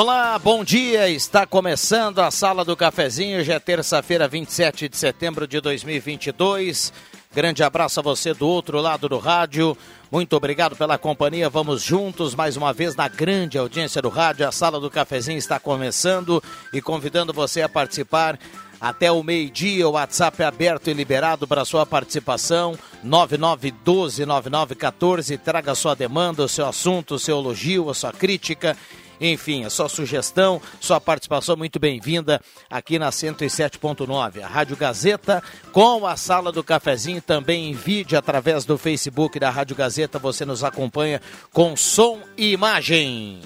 Olá, bom dia. Está começando a Sala do Cafezinho. Já é terça-feira, 27 de setembro de 2022. Grande abraço a você do outro lado do rádio. Muito obrigado pela companhia. Vamos juntos mais uma vez na grande audiência do rádio. A Sala do Cafezinho está começando e convidando você a participar até o meio-dia, o WhatsApp é aberto e liberado para sua participação. 9912-9914. Traga sua demanda, o seu assunto, o seu elogio, a sua crítica enfim, a sua sugestão, sua participação muito bem-vinda aqui na 107.9. A Rádio Gazeta com a Sala do Cafezinho também em vídeo através do Facebook da Rádio Gazeta. Você nos acompanha com som e imagem.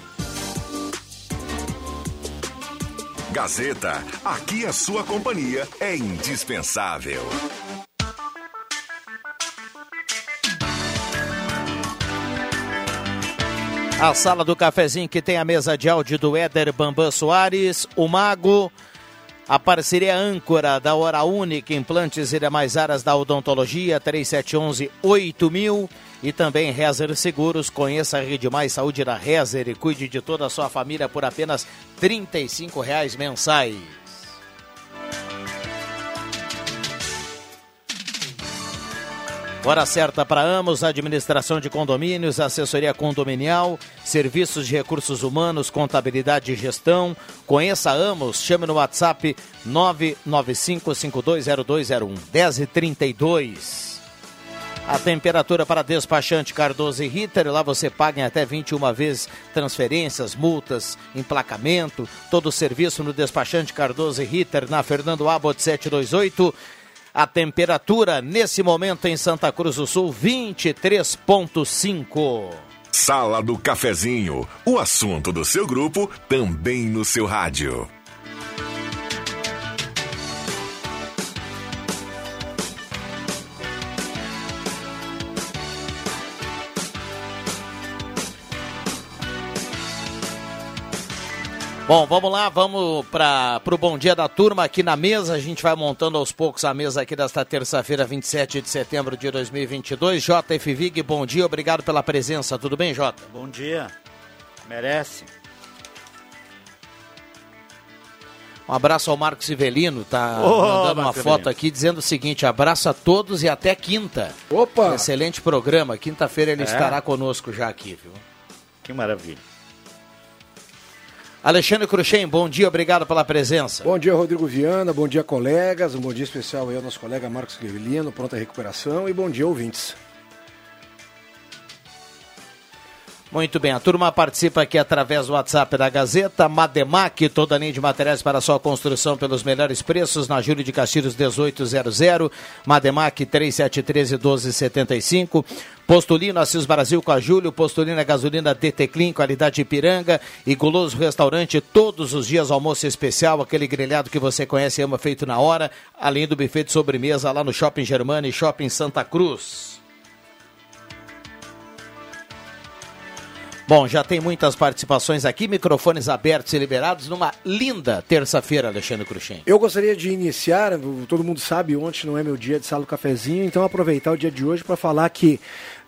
Gazeta, aqui a sua companhia é indispensável. A sala do cafezinho que tem a mesa de áudio do Éder Bambam Soares, o Mago, a parceria âncora da Hora Única, implantes e demais áreas da odontologia, 3711-8000 e também Rezer Seguros. Conheça a Rede Mais Saúde da Rezer e cuide de toda a sua família por apenas R$ reais mensais. Hora certa para Amos, administração de condomínios, assessoria condominial, serviços de recursos humanos, contabilidade e gestão. Conheça Amos, chame no WhatsApp 995520201 1032. A temperatura para despachante Cardoso e Ritter, lá você paga em até 21 vezes transferências, multas, emplacamento, todo o serviço no despachante Cardoso e Ritter na Fernando Abbott 728. A temperatura nesse momento em Santa Cruz do Sul, 23,5. Sala do Cafezinho, o assunto do seu grupo também no seu rádio. Bom, vamos lá, vamos para o bom dia da turma aqui na mesa. A gente vai montando aos poucos a mesa aqui desta terça-feira, 27 de setembro de 2022. JF Vig, bom dia, obrigado pela presença. Tudo bem, Jota? Bom dia. Merece. Um abraço ao Marcos Ivelino, tá oh, mandando uma foto aqui dizendo o seguinte: abraço a todos e até quinta. Opa! Excelente programa. Quinta-feira ele é? estará conosco já aqui, viu? Que maravilha. Alexandre Cruxem, bom dia, obrigado pela presença. Bom dia, Rodrigo Viana, bom dia, colegas, um bom dia especial aí ao nosso colega Marcos Guerrilino, pronta recuperação e bom dia, ouvintes. Muito bem, a turma participa aqui através do WhatsApp da Gazeta, Mademac, toda a linha de materiais para sua construção pelos melhores preços, na Júlio de Castilhos 1800, Mademac 3713 1275, Postulino Assis Brasil com a Júlio, Postulina Gasolina DT Clean, qualidade Ipiranga e Guloso Restaurante, todos os dias almoço especial, aquele grelhado que você conhece e ama feito na hora, além do buffet de sobremesa lá no Shopping Germana e Shopping Santa Cruz. Bom, já tem muitas participações aqui, microfones abertos e liberados numa linda terça-feira, Alexandre Cruxem. Eu gostaria de iniciar, todo mundo sabe, ontem não é meu dia de sala do cafezinho, então aproveitar o dia de hoje para falar que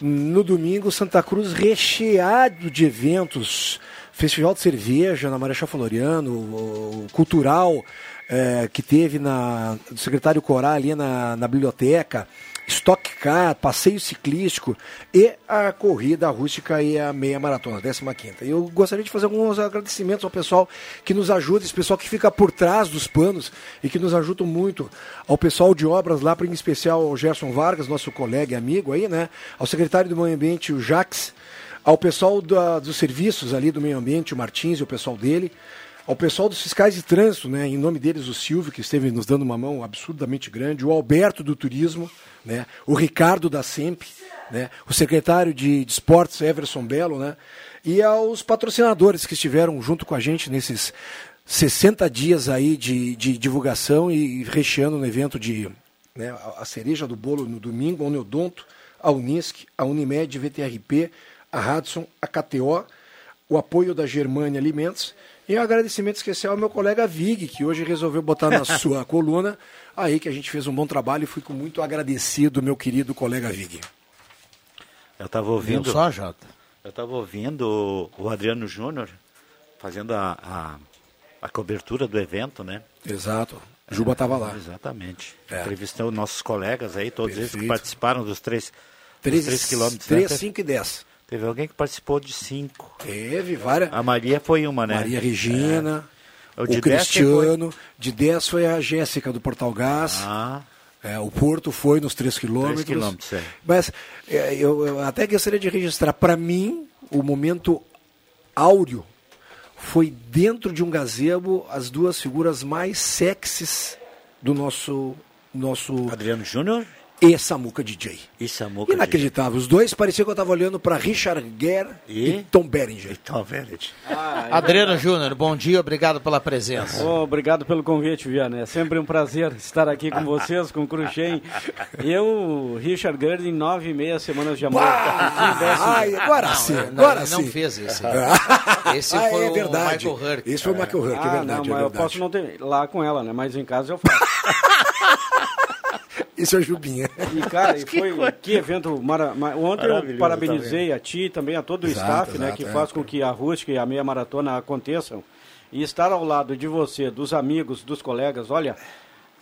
no domingo Santa Cruz recheado de eventos, Festival de Cerveja na Marechal Floriano, o cultural é, que teve na, do secretário Corá ali na, na biblioteca, Stock Car, passeio ciclístico e a corrida rústica e a meia maratona, 15 Eu gostaria de fazer alguns agradecimentos ao pessoal que nos ajuda, esse pessoal que fica por trás dos panos e que nos ajuda muito, ao pessoal de obras lá, em especial ao Gerson Vargas, nosso colega e amigo aí, né? Ao secretário do Meio Ambiente, o Jax, ao pessoal da, dos serviços ali do meio ambiente, o Martins e o pessoal dele, ao pessoal dos fiscais de trânsito, né, em nome deles o Silvio, que esteve nos dando uma mão absurdamente grande, o Alberto do Turismo, né, o Ricardo da SEMP, né, o secretário de, de Esportes, Everson Belo, né, e aos patrocinadores que estiveram junto com a gente nesses 60 dias aí de, de divulgação e recheando no evento de né, a, cereja do bolo no domingo, a Neodonto, a Unisc, a Unimed, VTRP, a Hudson, a KTO, o apoio da Germânia Alimentos e um agradecimento especial ao meu colega Vig, que hoje resolveu botar na sua coluna aí que a gente fez um bom trabalho e fico muito agradecido, meu querido colega Vig. Eu estava ouvindo. Só, Jota? Eu estava ouvindo o, Adriano Júnior fazendo a, a, a cobertura do evento, né? Exato. Juba estava lá. Exatamente. É. Entrevistando nossos colegas aí, todos eles que Perfeito. participaram dos três, dos 3, três quilômetros. 3, né? 5 e 10. Teve alguém que participou de cinco. Teve várias. A Maria foi uma, né? Maria Regina, É. o, de 10 quem Cristiano. De 10 foi a Jéssica do Portal Gás. Ah, É, o Porto foi nos 3 quilômetros. quilômetros, é. Mas é, eu, eu até gostaria de registrar, para mim, o momento áureo foi dentro de um gazebo as duas figuras mais sexys do nosso nosso Adriano Júnior e Samuca DJ. e Samuca. Inacreditável. Os dois parecia que eu estava olhando para Richard Gere e, E? Tom Berenger. Então, Vellet. Adriano Júnior, bom dia, obrigado pela presença. Ô, obrigado pelo convite, Viana. É sempre um prazer estar aqui com vocês, com o Cruxem. Eu, Richard Gere, em nove e meia semanas de amor. Ai, agora Não, sim, não, agora ele sim. não fez esse. Esse Ah, foi é o verdade. Michael Hurk. Esse foi o Michael Hurk, é Ah, verdade. não, é mas eu verdade. posso não ter lá com ela, né? Mas em casa eu faço. Esse é o Jubinha. E, cara, e foi que evento mara... ma- Ontem eu Maravilhoso parabenizei a ti também, a todo o Exato, staff, né? exato, Que é. faz com que a rústica e a meia maratona aconteçam. E estar ao lado de você, dos amigos, dos colegas, olha...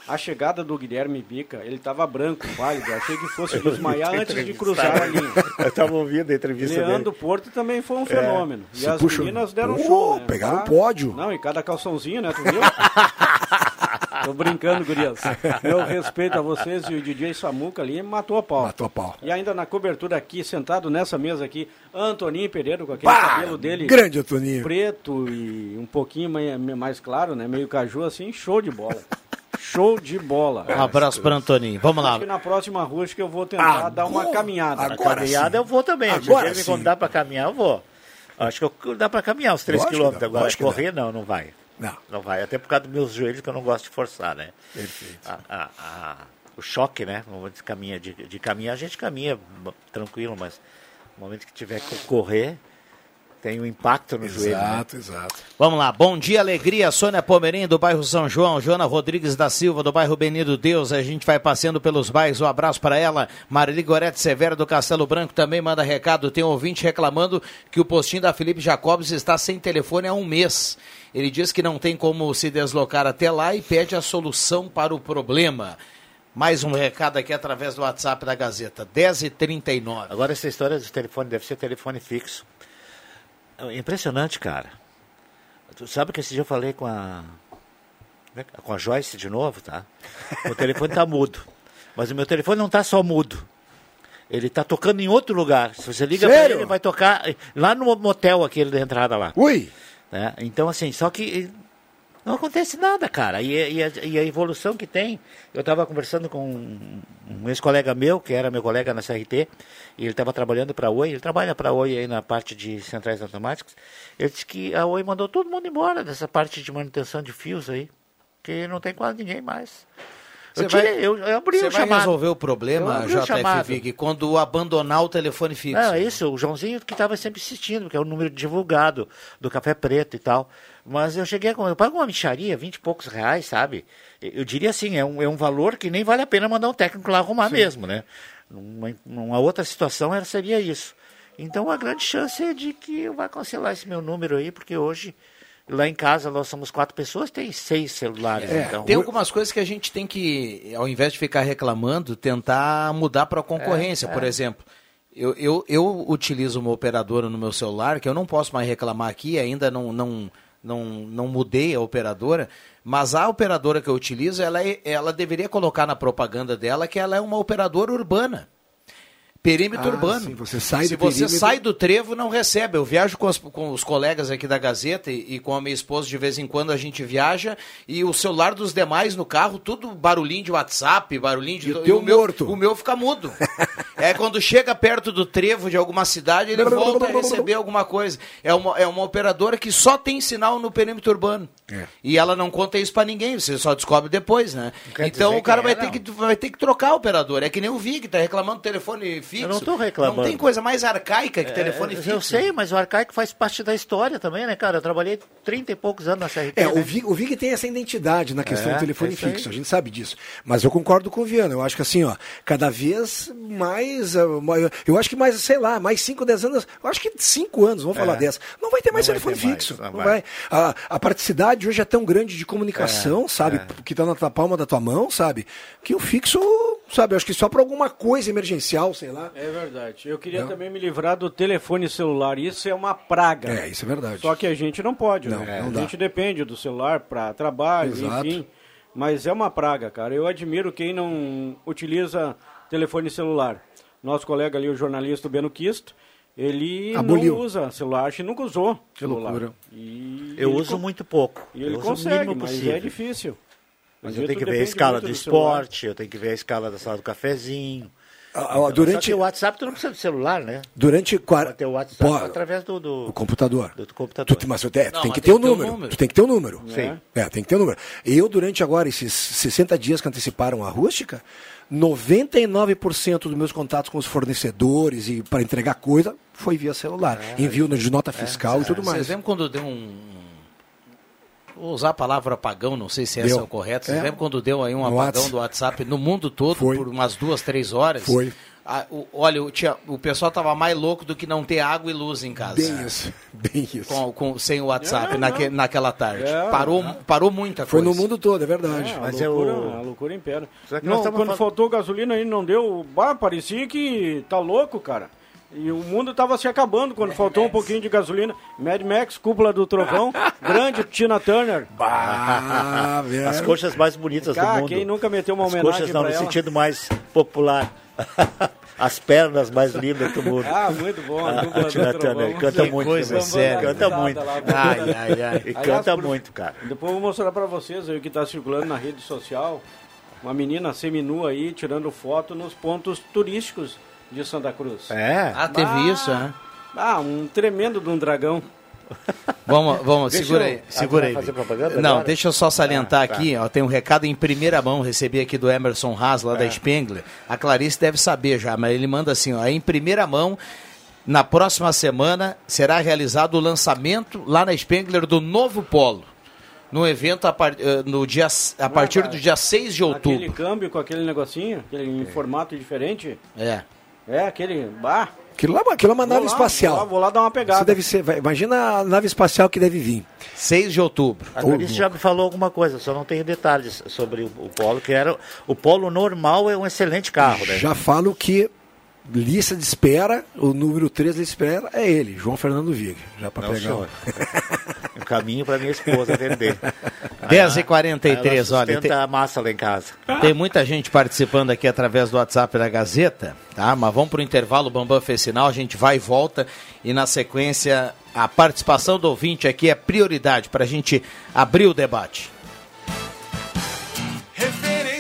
A chegada do Guilherme Bica, ele estava branco, válido. Achei que fosse desmaiar antes de cruzar a linha. Eu estava ouvindo a entrevista Leandro Porto também foi um fenômeno. E Se as puxa- meninas deram Pô, show, né? pegaram Ah, pódio. Não, e cada calçãozinho, né? Tu viu? Tô brincando, gurias. Meu respeito a vocês e o DJ Samuca ali matou a pau. Matou a pau. E ainda na cobertura aqui, sentado nessa mesa aqui, Antoninho Pereira com aquele Pá, cabelo dele grande Antoninho. preto e um pouquinho mais, mais claro, né? Meio caju assim, show de bola. Show de bola. Um abraço para Antoninho. Vamos lá. Acho que na próxima rua acho que eu vou tentar Agora- dar uma caminhada. A Agora caminhada sim. eu vou também. Se Agora ele me convidar para caminhar, eu vou. Acho que eu- dá para caminhar os 3 Lógico que quilômetros dá, agora. Correr, não, não vai. Não. Não vai. Até por causa dos meus joelhos que eu não gosto de forçar, né? Perfeito. A- a- a- o choque, né? No momento de, caminha, de, de caminhar, a gente caminha tranquilo, mas no momento que tiver que correr, tem um impacto no joelho. Né? Exato, exato. Vamos lá. Bom dia, alegria. Sônia Pomerim, do bairro São João. Joana Rodrigues da Silva, do bairro Benito Deus. A gente vai passeando pelos bairros. Um abraço para ela. Marili Gorete Severo, do Castelo Branco, também manda recado. Tem um ouvinte reclamando que o postinho da Felipe Jacobs está sem telefone há um mês. Ele diz que não tem como se deslocar até lá e pede a solução para o problema. Mais um recado aqui através do WhatsApp da Gazeta. 10h39. Agora, essa história do telefone deve ser telefone fixo. É impressionante, cara. Tu sabe que esse dia eu falei com a. né, com a Joyce de novo, tá? O telefone tá mudo. Mas o meu telefone não tá só mudo. Ele tá tocando em outro lugar. Se você liga pra Sério? ele, ele vai tocar lá no motel aquele da entrada lá. Ui! né? Então, assim, só que não acontece nada, cara. E, e a, e a evolução que tem. Eu estava conversando com um, um ex-colega meu, que era meu colega na CRT, e ele estava trabalhando para a Oi. Ele trabalha para a Oi aí na parte de centrais automáticas. Ele disse que a Oi mandou todo mundo embora dessa parte de manutenção de fios aí, que não tem quase ninguém mais. Eu, Você vai- tirei, eu, eu abri Você o vai chamado. resolver o problema, abri o JF chamado. Vig, quando abandonar o telefone fixo. É isso, o Joãozinho que estava sempre insistindo, que é o número divulgado do Café Preto e tal. Mas eu cheguei a. Eu pago uma micharia, 20 e poucos reais, sabe? Eu diria assim, é um, é um valor que nem vale a pena mandar um técnico lá arrumar mesmo, né? Numa, numa outra situação era, seria isso. Então a grande chance é de que eu vá cancelar esse meu número aí, porque hoje, lá em casa, nós somos quatro pessoas, tem seis celulares. É, então. Tem algumas coisas que a gente tem que, ao invés de ficar reclamando, tentar mudar para a concorrência. Por exemplo, eu, eu, eu utilizo uma operadora no meu celular, que eu não posso mais reclamar aqui, ainda não, não, não, não mudei a operadora, mas a operadora que eu utilizo, ela, é- ela deveria colocar na propaganda dela que ela é uma operadora urbana. Perímetro Ah, urbano. sim, você sai Se do você perímetro- sai do trevo, não recebe. Eu viajo com, as- com os colegas aqui da Gazeta e, e com a minha esposa, de vez em quando a gente viaja, e o celular dos demais no carro, tudo barulhinho de WhatsApp, barulhinho de. E o teu meu, morto? O meu fica mudo. é quando chega perto do trevo de alguma cidade, ele volta a receber alguma coisa. É uma, é uma operadora que só tem sinal no perímetro urbano. É. E ela não conta isso pra ninguém, você só descobre depois, né? Então o cara quem é, vai, ter não. que, vai ter que trocar a operadora. É que nem o Vig, tá reclamando do telefone fixo. Eu não tô reclamando. Não tem coisa mais arcaica que telefone É, fixo. Eu sei, mas o arcaico faz parte da história também, né, cara? Eu trabalhei 30 e poucos anos na CRT. É, né? o Vig, o Vig tem essa identidade na questão É, do telefone é aí. fixo, a gente sabe disso. Mas eu concordo com o Viana, eu acho que assim, ó, cada vez mais, mai- eu acho que mais, sei lá, mais 5, 10 anos, eu acho que 5 anos, vamos falar dessa, não vai ter mais É. Não vai telefone ter mais, fixo, não não vai. vai. A, a praticidade hoje é tão grande de comunicação, sabe, que tá na tua palma da tua mão, sabe, que o fixo, sabe, acho que só para alguma coisa emergencial, sei lá. É verdade. Eu queria Não. também me livrar do telefone celular. Isso é uma praga. É, isso é verdade. Só que a gente não pode, Não, né? não a dá. gente depende do celular para trabalho, Exato. enfim. Mas é uma praga, cara. Eu admiro quem não utiliza telefone celular. Nosso colega ali, o jornalista Beno Kisto, ele Aboliu. não usa celular, acho que nunca usou Que celular. loucura. E Eu uso muito pouco. E ele consegue, mas possível. é difícil. Mas eu tenho que ver a escala do do celular. esporte, eu tenho que ver a escala da sala do cafezinho. Ah, ah, Só durante, o WhatsApp tu não precisa do celular, né? durante Pode quar... ter o WhatsApp Pô, através do, do, o computador. do computador. Tu, mas tu, Não, tem mas que tem ter o número. número. Tu tem que ter o número. Sim. É, tem que ter o número. Eu, durante agora esses 60 dias que anteciparam a rústica, 99% dos meus contatos com os fornecedores e para entregar coisa foi via celular. Envio de nota fiscal e tudo Vocês mais. lembram quando deu um. Vou usar a palavra apagão, não sei se essa Deu. é o correto. Vocês É. lembram quando deu aí um No apagão Whats. do WhatsApp no mundo todo Foi. por umas duas, três horas? Foi. Ah, o- olha, o, tinha, o pessoal tava mais louco do que não ter água e luz em casa. Bem isso. Bem isso. Com, com- sem o WhatsApp É, naque- naquela tarde. É, parou, parou muita Foi coisa. no mundo todo, é verdade. É, a Mas é loucura, o- a loucura impera. Não, quando fal- faltou gasolina aí não deu. Bah, parecia que tá louco, cara. E o mundo tava se acabando quando faltou um pouquinho de gasolina. Mad Max, cúpula do trovão, grande Tina Turner. Ah, velho. As coxas mais bonitas Cara, do mundo. quem nunca meteu uma As homenagem coxas não, no ela? sentido mais popular. As pernas mais lindas do mundo. Ah, muito bom. A A dupla do Tina trovão. Turner canta Que muito coisa também. séria. Canta muito. Ai, ai, ai. E Aliás, canta por- muito, cara. Depois eu vou mostrar pra vocês aí o que tá circulando na rede social. Uma menina seminua aí tirando foto nos pontos turísticos de Santa Cruz. É. Ah, teve Ah. isso, né? Ah, um tremendo de um dragão. Vamos, vamos, Deixa segura eu- aí, segura aí. fazer propaganda Não, agora? deixa eu só salientar Ah, tá. aqui, ó, tem um recado em primeira mão, recebi aqui do Emerson Haas, lá É. da Spengler. A Clarice deve saber já, mas ele manda assim, ó, em primeira mão, na próxima semana será realizado o lançamento lá na Spengler do novo polo. No evento a, par- eh, no dia, a partir cara. do dia 6 de Aquele outubro. câmbio com aquele negocinho, aquele em formato diferente. É. É, aquele. Bah, Aquilo lá, aquilo é uma vou nave lá, espacial. Vou lá, vou lá dar uma pegada. Você deve ser, vai- imagina a nave espacial que deve vir. 6 de outubro. A Clarice já me falou alguma coisa, só não tenho detalhes sobre o, o Polo, que era. O Polo normal é um excelente carro, né? Já falo que lista de espera, o número 3 de espera é ele, João Fernando Vig. Já para pegar. um caminho para minha esposa vender. 10 e Ela 43 olha. tem- a massa lá em casa. Tem muita gente participando aqui através do WhatsApp da Gazeta, tá? Mas vamos para o intervalo, o Bambam fez sinal, a gente vai e volta e na sequência a participação do ouvinte aqui é prioridade para a gente abrir o debate.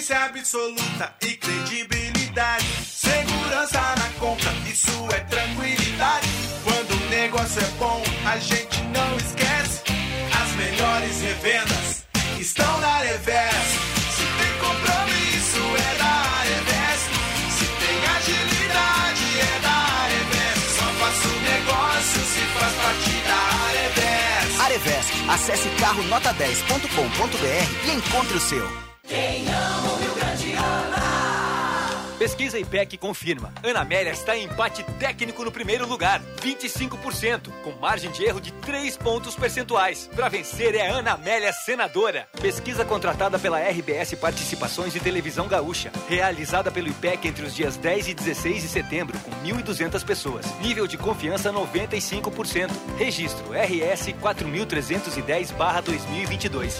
Referência absoluta e credibilidade. Segurança na compra, isso é tranquilidade. Quando o negócio é bom, a gente não esquece. As melhores revendas estão na Revés. Se tem compromisso, é da Revés. Se tem agilidade, é da Revés. Só faço negócio se faz parte da Revés. Arevesc. Acesse carronota10.com.br e encontre o seu. Pesquisa IPEC confirma. Ana Amélia está em empate técnico no primeiro lugar, 25%, com margem de erro de 3 pontos percentuais. Para vencer é Ana Amélia senadora. Pesquisa contratada pela RBS Participações e Televisão Gaúcha, realizada pelo IPEC entre os dias 10 e 16 de setembro, com 1.200 pessoas. Nível de confiança 95%. Registro RS 4310/2022.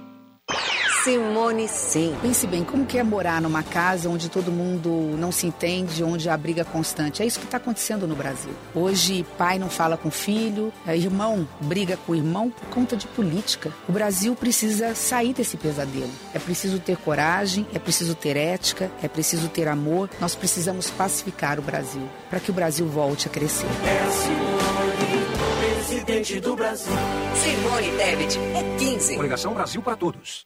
Simone Sim. Pense bem, como que é morar numa casa onde todo mundo não se entende, onde a briga constante? É isso que está acontecendo no Brasil. Hoje, pai não fala com filho, é, irmão briga com irmão por conta de política. O Brasil precisa sair desse pesadelo. É preciso ter coragem, é preciso ter ética, é preciso ter amor. Nós precisamos pacificar o Brasil para que o Brasil volte a crescer. É a Simone, presidente do Brasil. Simone Tebet é 15. Coligação Brasil para todos.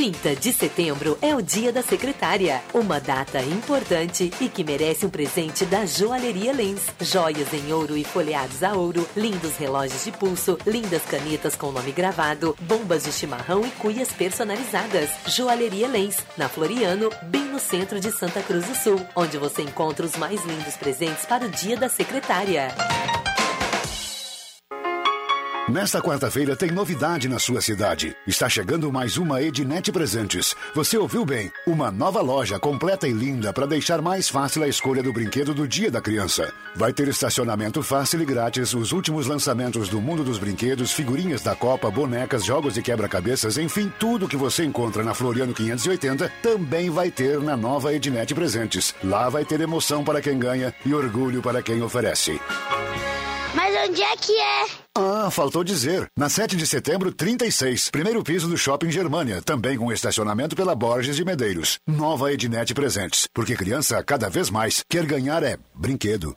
30 de setembro é o Dia da Secretária, uma data importante e que merece um presente da Joalheria Lens. Joias em ouro e folheados a ouro, lindos relógios de pulso, lindas canetas com nome gravado, bombas de chimarrão e cuias personalizadas. Joalheria Lens, na Floriano, bem no centro de Santa Cruz do Sul, onde você encontra os mais lindos presentes para o Dia da Secretária. Nesta quarta-feira tem novidade na sua cidade. Está chegando mais uma Ednet Presentes. Você ouviu bem? Uma nova loja completa e linda para deixar mais fácil a escolha do brinquedo do Dia da Criança. Vai ter estacionamento fácil e grátis, os últimos lançamentos do mundo dos brinquedos, figurinhas da Copa, bonecas, jogos de quebra-cabeças, enfim, tudo que você encontra na Floriano 580 também vai ter na nova Ednet Presentes. Lá vai ter emoção para quem ganha e orgulho para quem oferece. Mas onde é que é? Ah, faltou dizer. Na 7 de setembro, 36. Primeiro piso do Shopping Germânia. Também com estacionamento pela Borges de Medeiros. Nova Ednet Presentes. Porque criança, cada vez mais, quer ganhar é brinquedo.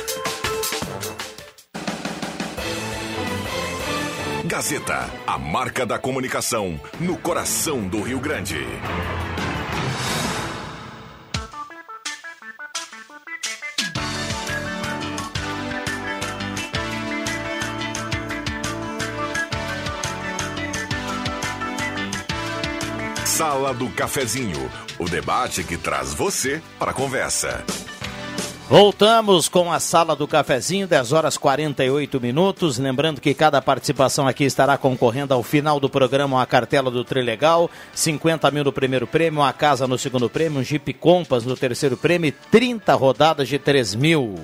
Gazeta, a marca da comunicação no coração do Rio Grande. Sala do Cafezinho, o debate que traz você para a conversa. Voltamos com a sala do cafezinho, 10 horas 48 minutos. Lembrando que cada participação aqui estará concorrendo ao final do programa a cartela do Trilegal, 50 mil no primeiro prêmio, uma casa no segundo prêmio, um Jeep Compass no terceiro prêmio e 30 rodadas de 3 mil.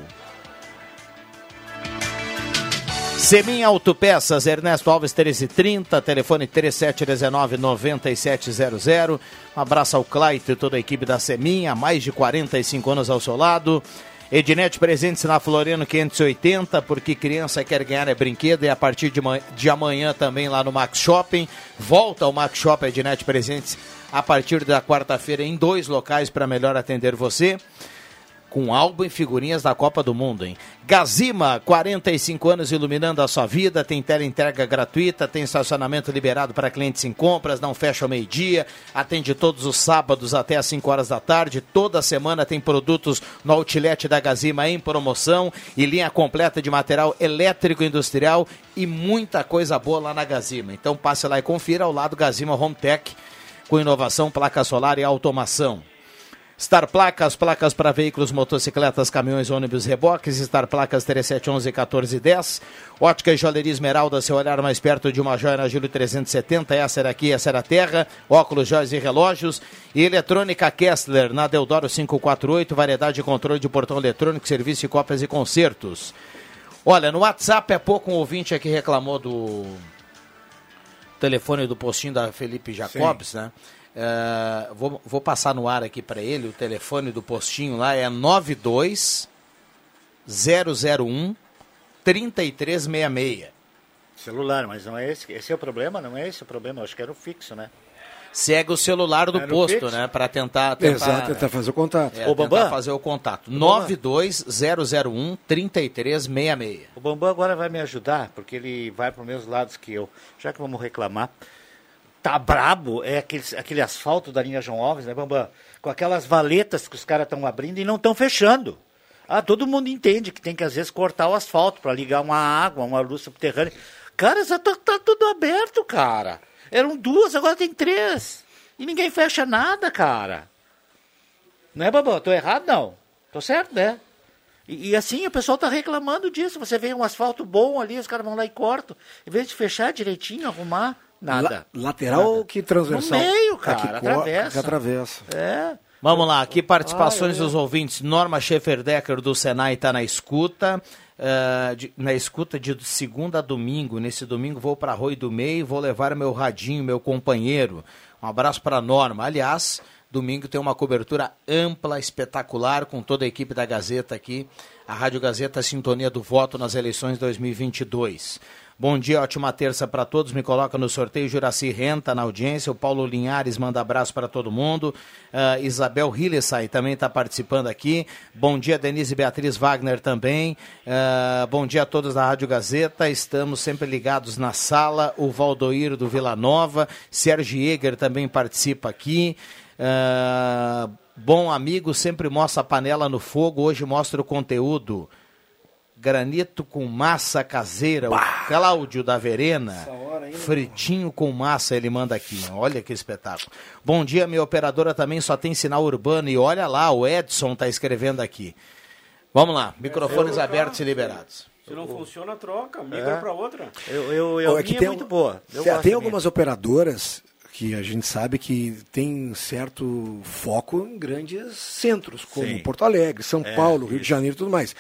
Semin Autopeças, Ernesto Alves 1330, telefone 3719-9700. Um abraço ao Claito e toda a equipe da Semin, há mais de 45 anos ao seu lado. Ednet presentes na Floriano 580, porque criança quer ganhar é brinquedo e a partir de, de amanhã também lá no Max Shopping. Volta ao Max Shopping Ednet presentes a partir da quarta-feira em dois locais para melhor atender você. Com álbum e figurinhas da Copa do Mundo, hein? Gazima, 45 anos iluminando a sua vida, tem tela entrega gratuita, tem estacionamento liberado para clientes em compras, não fecha ao meio-dia, atende todos os sábados até às 5 horas da tarde, toda semana tem produtos no outlet da Gazima em promoção e linha completa de material elétrico industrial e muita coisa boa lá na Gazima. Então passe lá e confira ao lado Gazima Home Tech, com inovação, placa solar e automação. Star Placas, placas para veículos, motocicletas, caminhões, ônibus, reboques. Star Placas 3711 1410. Ótica e Joalheria Esmeralda, seu olhar mais perto de uma joia na Júlio 370. Essa era aqui, essa era a terra. Óculos, joias e relógios. E Eletrônica Kessler, na Deodoro 548. Variedade de controle de portão eletrônico, serviço de cópias e concertos. Olha, no WhatsApp é pouco um ouvinte aqui reclamou do telefone do postinho da Felipe Jacobs, né? É, vou, vou passar no ar aqui para ele, o telefone do postinho lá é 92 001 3366. Celular, mas não é esse. Esse é o problema, não é esse o problema. Eu acho que era o fixo, né? Segue o celular do Era o posto, né? Para tentar, tentar, Exato, tentar fazer o contato. é, tentar Bambam? fazer o contato. Bambam? 92001 3366. O Bambam agora vai me ajudar, porque ele vai para os meus lados que eu. Já que vamos reclamar. Tá brabo, é aquele, aquele asfalto da linha João Alves, né, Bambam? Com aquelas valetas que os caras estão abrindo e não estão fechando. Ah, todo mundo entende que tem que às vezes cortar o asfalto para ligar uma água, uma luz subterrânea. Cara, já tá, tá tudo aberto, cara. Eram duas, agora tem três. E ninguém fecha nada, cara. Não é, Bambam? Tô errado, não? Tô certo, né? E, e assim, o pessoal tá reclamando disso. Você vê um asfalto bom ali, os caras vão lá e cortam. Em vez de fechar direitinho, arrumar, nada. La- lateral Nada. que transversal? No meio, É cara, que atravessa. que atravessa. É. Vamos lá, aqui participações Ah, dos ouvintes. Norma Schefferdecker do Senai está na escuta. eh, de- na escuta de segunda a domingo. Nesse domingo vou para Rui do Meio, vou levar meu radinho, meu companheiro. Um abraço para Norma. Aliás, domingo tem uma cobertura ampla, espetacular, com toda a equipe da Gazeta aqui. A Rádio Gazeta Sintonia do Voto nas eleições 2022. Bom dia, ótima terça para todos. Me coloca no sorteio Juraci Renta na audiência. O Paulo Linhares manda abraço para todo mundo. Ah, Isabel Hillesay também está participando aqui. Bom dia, Denise Beatriz Wagner também. Ah, bom dia a todos da Rádio Gazeta. Estamos sempre ligados na sala. O Valdoir do Vila Nova. Sérgio Eger também participa aqui. Ah, bom amigo, sempre mostra a panela no fogo. Hoje mostra o conteúdo. Granito com massa caseira, o Cláudio da Verena. Fritinho com massa, ele manda aqui. Olha que espetáculo. Bom dia, minha operadora também só tem sinal urbano. E olha lá, o Edson está escrevendo aqui. Vamos lá, microfones abertos e liberados. Se não funciona, troca, migra É. para outra. Eu, eu, eu, é que minha tem é muito um- boa. Eu Tem, algumas operadoras que a gente sabe que tem certo foco em grandes centros, como Sim. Porto Alegre, São É, Paulo, Rio de Janeiro e tudo mais.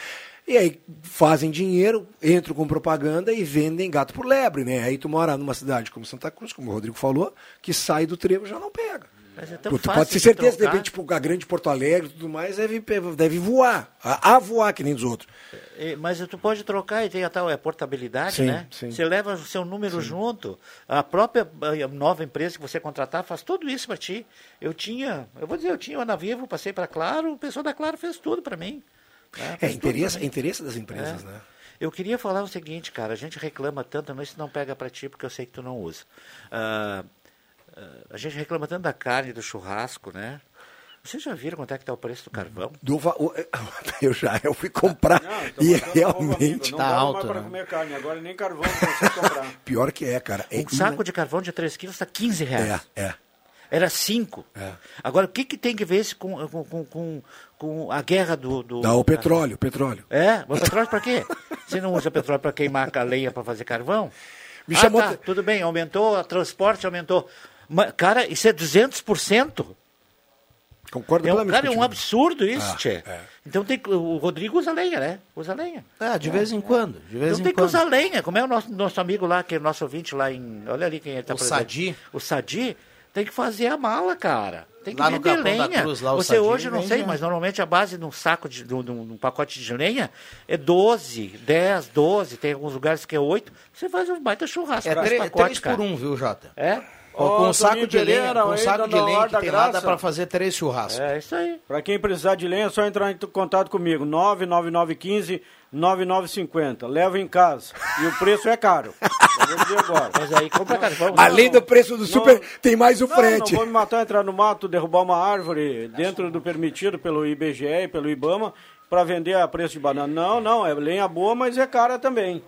E aí fazem dinheiro, entram com propaganda e vendem gato por lebre, né? Aí tu mora numa cidade como Santa Cruz, como o Rodrigo falou, que sai do trevo já não pega. Mas é tão Pô, tu fácil pode ter certeza, de repente, tipo, a grande Porto Alegre e tudo mais deve, deve voar, a, a voar que nem dos outros. É, Mas tu pode trocar e tem a tal é, portabilidade, Sim, né? sim. Você leva o seu número junto. A própria eh, nova empresa que você contratar faz tudo isso para ti. Eu tinha, eu vou dizer, eu tinha o Anavivo, passei para Claro, o pessoal da Claro fez tudo para mim. Né? É pra interesse, é interesse das empresas, É. né? Eu queria falar o seguinte, cara, a gente reclama tanto, mas isso não pega para ti porque eu sei que tu não usa. Ah, ah, a gente reclama tanto da carne, do churrasco, né? Vocês já viram quanto é que tá o preço do carvão? Do va- eu já eu fui comprar Não, e então, realmente não Tá dá alto, mais para né? comer carne, agora nem carvão não comprar. pior que é, cara. É Um saco de carvão de 3 quilos está 15 reais. É, é. Era 5. É. Agora, o que, que tem que ver isso com, com, com, com, com a guerra do... do Dá o petróleo, o petróleo. É? O petróleo para quê? Você não usa petróleo para queimar a lenha para fazer carvão? Me ah, chamou tá, tudo bem, aumentou, o transporte aumentou. Mas, cara, isso é 200%. Concordo É um, cara, é um absurdo isso, Ah, tchê. é. Então tem que- o Rodrigo usa lenha, né? Usa lenha. Ah, de vez em quando. De vez Então em tem que quando. usar lenha. Como é o nosso, nosso amigo lá, que é nosso ouvinte lá em. Olha ali quem ele tá O presente. Sadi. O Sadi tem que fazer a mala, cara. Tem que Lá no vender Capão da lenha. Cruz, lá o Você hoje, não vende, sei, né? mas normalmente a base de um saco, de, de, um- de um pacote de lenha é 12, 10, 12, tem alguns lugares que é 8. Você faz um baita churrasco É com esse tre- pacote, três cara. por um, viu, Jota? É? com um saco de lenha, com um saco de lenha que tem lá, dá pra fazer três churrascos. É isso aí. Pra quem precisar de lenha, é só entrar em contato comigo. 99915 9950. Leva em casa. E o preço é caro. Mas aí compra carvão. Além do preço do super, tem mais o Não, frete. não vou me matar, entrar no mato, derrubar uma árvore dentro do permitido pelo IBGE e pelo IBAMA para vender a preço de banana. Não, não, é lenha boa, mas é cara também.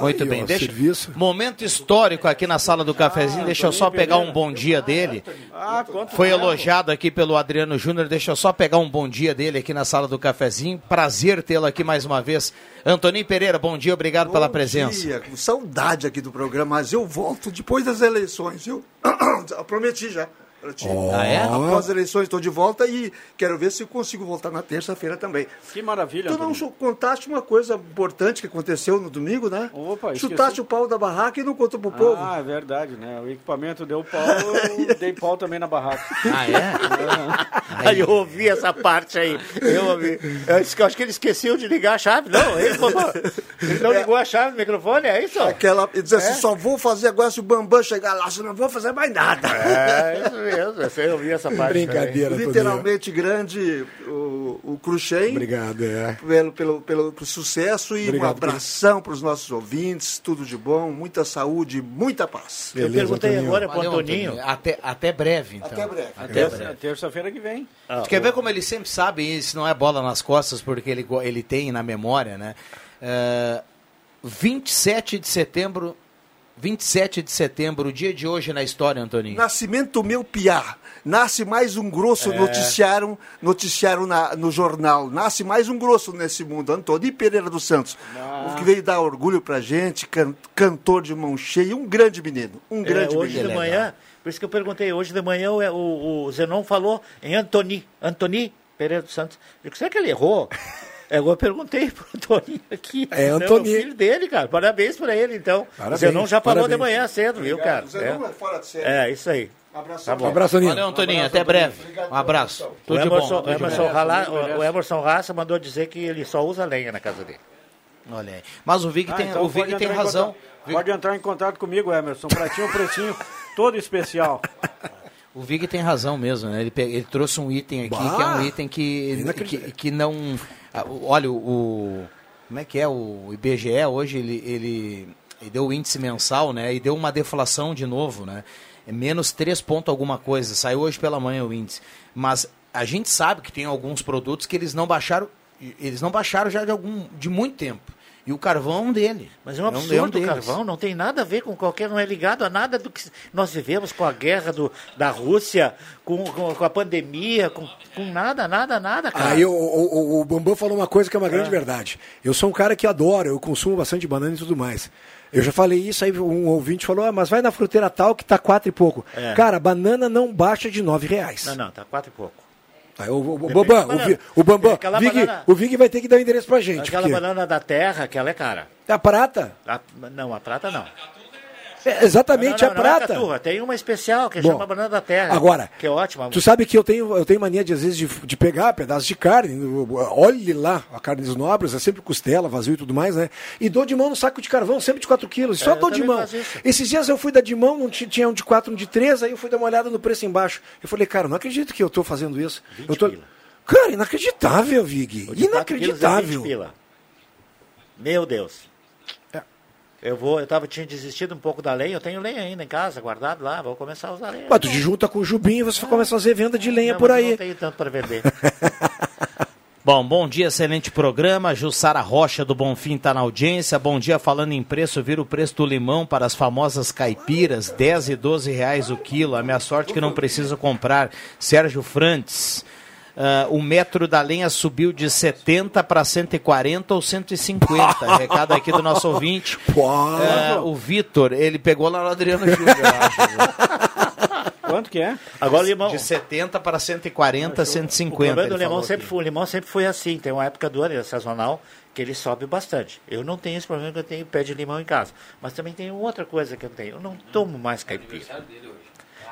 Muito bem, ó, deixa. serviço. Momento histórico aqui na sala do cafezinho. deixa eu só pegar um bom dia dele. Ah, Foi tempo? elogiado aqui pelo Adriano Júnior. Deixa eu só pegar um bom dia dele aqui na sala do cafezinho. Prazer tê-lo aqui mais uma vez. Antoninho Pereira, bom dia, obrigado pela presença. Dia, com saudade aqui do programa, mas eu volto depois das eleições, viu? Eu prometi já. Ah, é? Após as eleições estou de volta e quero ver se eu consigo voltar na terça-feira também. Que maravilha, Tu não Antônio. contaste uma coisa importante que aconteceu no domingo, né? Opa, esqueci. Chutaste o pau da barraca e não contou pro povo. Ah, é verdade, né? O equipamento deu pau, eu dei pau também na barraca. Ah, é? Aí eu ouvi essa parte aí. Eu ouvi. Eu disse acho que ele esqueceu de ligar a chave. Não, ele, falou, ele não ligou a chave no microfone, é isso? Aquela, ele diz assim, É? só vou fazer agora se o Bambam chegar lá, senão não vou fazer mais nada. É, isso mesmo. Eu ouvi essa parte. Brincadeira, Toninho. Literalmente grande o, o Cruxem. Obrigado, é. Pelo, pelo, pelo, pelo sucesso e Obrigado, um abração para os nossos ouvintes, tudo de bom, muita saúde, muita paz. Eu perguntei agora pro Valeu, Antoninho. Antoninho. Até, até breve, então. Até breve. Até Terça- breve. Terça-feira que vem. Tu quer ver como ele sempre sabe isso, não é bola nas costas, porque ele, ele tem na memória, né? É, 27 de setembro, 27 de setembro, o dia de hoje na história, Antoninho. Nascimento meu piá. Nasce mais um grosso É. noticiaram, noticiaram na- no jornal. Nasce mais um grosso nesse mundo. Antônio Pereira dos Santos. O que veio dar orgulho pra gente, can- cantor de mão cheia, um grande menino. Um É, grande hoje menino. de manhã, por isso que eu perguntei, hoje de manhã o, o, o Zenon falou em Antoni, Antoni Pereira dos Santos. Eu disse, será que ele errou? É, eu perguntei pro Antoninho aqui. É, Não, Antoni. o filho dele, cara. Parabéns pra ele, então. Parabéns, o Zenon já falou parabéns. de manhã cedo, viu, cara? Zenon é fora de série. É, isso aí. Abração. Tá bom. Um abraço, Toninho. Valeu, Antoninho, até breve. Um abraço. O Tudo de bom. Emerson, tudo de bom. Emerson, Rala- o- o Emerson Raça mandou dizer que ele só usa lenha na casa dele. Olha aí. Mas o Vig Ah, tem, então o Vig tem razão. contato- Pode entrar em contato comigo, Emerson. Pra ti um precinho todo especial. O Vig tem razão mesmo, né? Ele, ele trouxe um item aqui Bah! que é um item que, que, que não. Ah, Olha, o- Como é que é? O IBGE hoje ele, ele, ele deu o índice mensal, né? E deu uma deflação de novo, né? É menos 3 ponto alguma coisa. Saiu hoje pela manhã o índice. Mas a gente sabe que tem alguns produtos que eles não baixaram. Eles não baixaram já de algum. de muito tempo. E o carvão é um dele. Mas é um um absurdo o deles. carvão, não tem nada a ver com qualquer, não é ligado a nada do que nós vivemos com a guerra do, da Rússia, com, com, com a pandemia, com, com nada, nada, nada, cara. Aí o, o, o- o Bambam falou uma coisa que é uma grande verdade. Eu sou um cara que adora, eu consumo bastante banana e tudo mais. Eu já falei isso, aí um ouvinte falou, ah, mas vai na fruteira tal que tá quatro e pouco. É. Cara, banana não baixa de nove reais. Não, não, tá quatro e pouco. Aí o, o, Bambam, o, o Bambam, É Vig, banana- o Vig vai ter que dar o endereço pra gente. Aquela porque- banana da terra, aquela é cara. É a prata. A- não, a prata não. É, exatamente, não, a não, não é prata. caturra, tem uma especial que Bom, chama banana da terra. agora, Que é ótima. Tu sabe que eu tenho, eu tenho mania de, às vezes, de, de pegar pedaços de carne, olhe lá, a carne dos nobres, é sempre costela, vazio e tudo mais, né? E dou de mão no saco de carvão, sempre de 4 quilos, só É, dou de mão. Esses dias eu fui dar de mão, não ti- tinha um de 4, um de 3, aí eu fui dar uma olhada no preço embaixo. Eu falei, cara, não acredito que eu tô fazendo isso. Eu tô... Cara, inacreditável, Vig. O de quatro quilos é 20 Inacreditável. Meu Deus. Eu vou, eu tava, tinha desistido um pouco da lenha, eu tenho lenha ainda em casa, guardado lá, vou começar a usar lenha. Mas tu te junta com o Jubim e você começa a fazer venda de lenha Não, por aí. Não tenho tanto para vender. Bom, bom dia, excelente programa. Jussara Rocha do Bonfim está na audiência. Bom dia, falando em preço, vira o preço do limão para as famosas caipiras, 10 e 12 reais o quilo. A minha sorte é que não preciso comprar. Sérgio Frantes. Ah, o metro da lenha subiu de 70 para 140 ou 150. Recado aqui do nosso ouvinte. Ah, o Vitor, ele pegou lá no Adriano Júnior, eu acho. Quanto que é? Agora o limão. De 70 para 140, O 150. problema do limão sempre aqui. foi, o limão sempre foi assim. Tem uma época do ano, é sazonal, que ele sobe bastante. Eu não tenho esse problema que eu tenho pé de limão em casa. Mas também tem outra coisa que eu tenho. Eu não tomo mais caipira.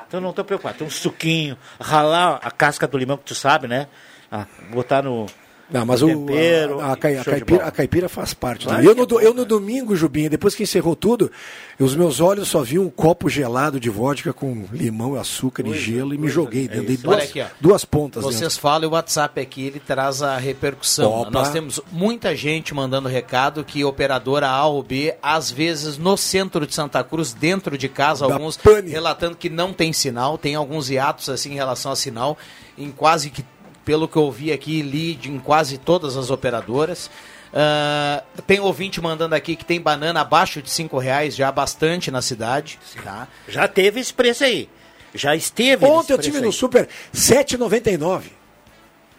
Então não estou preocupado. Tem um suquinho, ralar a casca do limão que tu sabe, né? Ah, botar no, Não, mas o tempero, a, a a caipira, a caipira faz parte. né? Eu no, é do- eu no domingo, Jubinha, depois que encerrou tudo, os meus olhos só viam um copo gelado de vodka com limão, açúcar e gelo e me joguei dentro. Dei duas, aqui, duas pontas Vocês dentro. falam e o WhatsApp aqui, ele traz a repercussão. Opa. Nós temos muita gente mandando recado que operadora A ou B, às vezes no centro de Santa Cruz, dentro de casa, Da alguns pane. relatando que não tem sinal, tem alguns hiatos assim em relação a sinal, em quase que, pelo que eu vi aqui, li de- em quase todas as operadoras. Ah, tem ouvinte mandando aqui que tem banana abaixo de cinco reais já bastante na cidade. Tá? Já teve esse preço aí. Já esteve Ontem eu tive preço no aí. Super 7,99.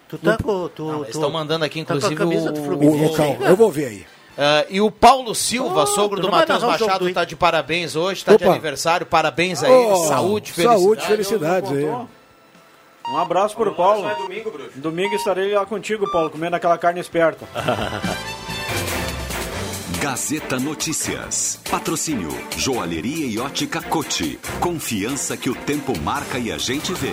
Tu tá com... Tu, Não, tu- estão mandando aqui, tá inclusive, camisa do o- O Fluminense. local, eu vou ver aí. Ah, e o Paulo Silva, Oh, sogro do Matheus Machado, do está de parabéns hoje, está de aniversário. Parabéns a Oh, ele. Saúde, felicidade. Saúde, felicidades aí. Um abraço pro Paulo. é domingo, Bruxo. Domingo estarei lá contigo, Paulo, comendo aquela carne esperta. Gazeta Notícias. Patrocínio Joalheria e Ótica Cote. Confiança que o tempo marca e a gente vê.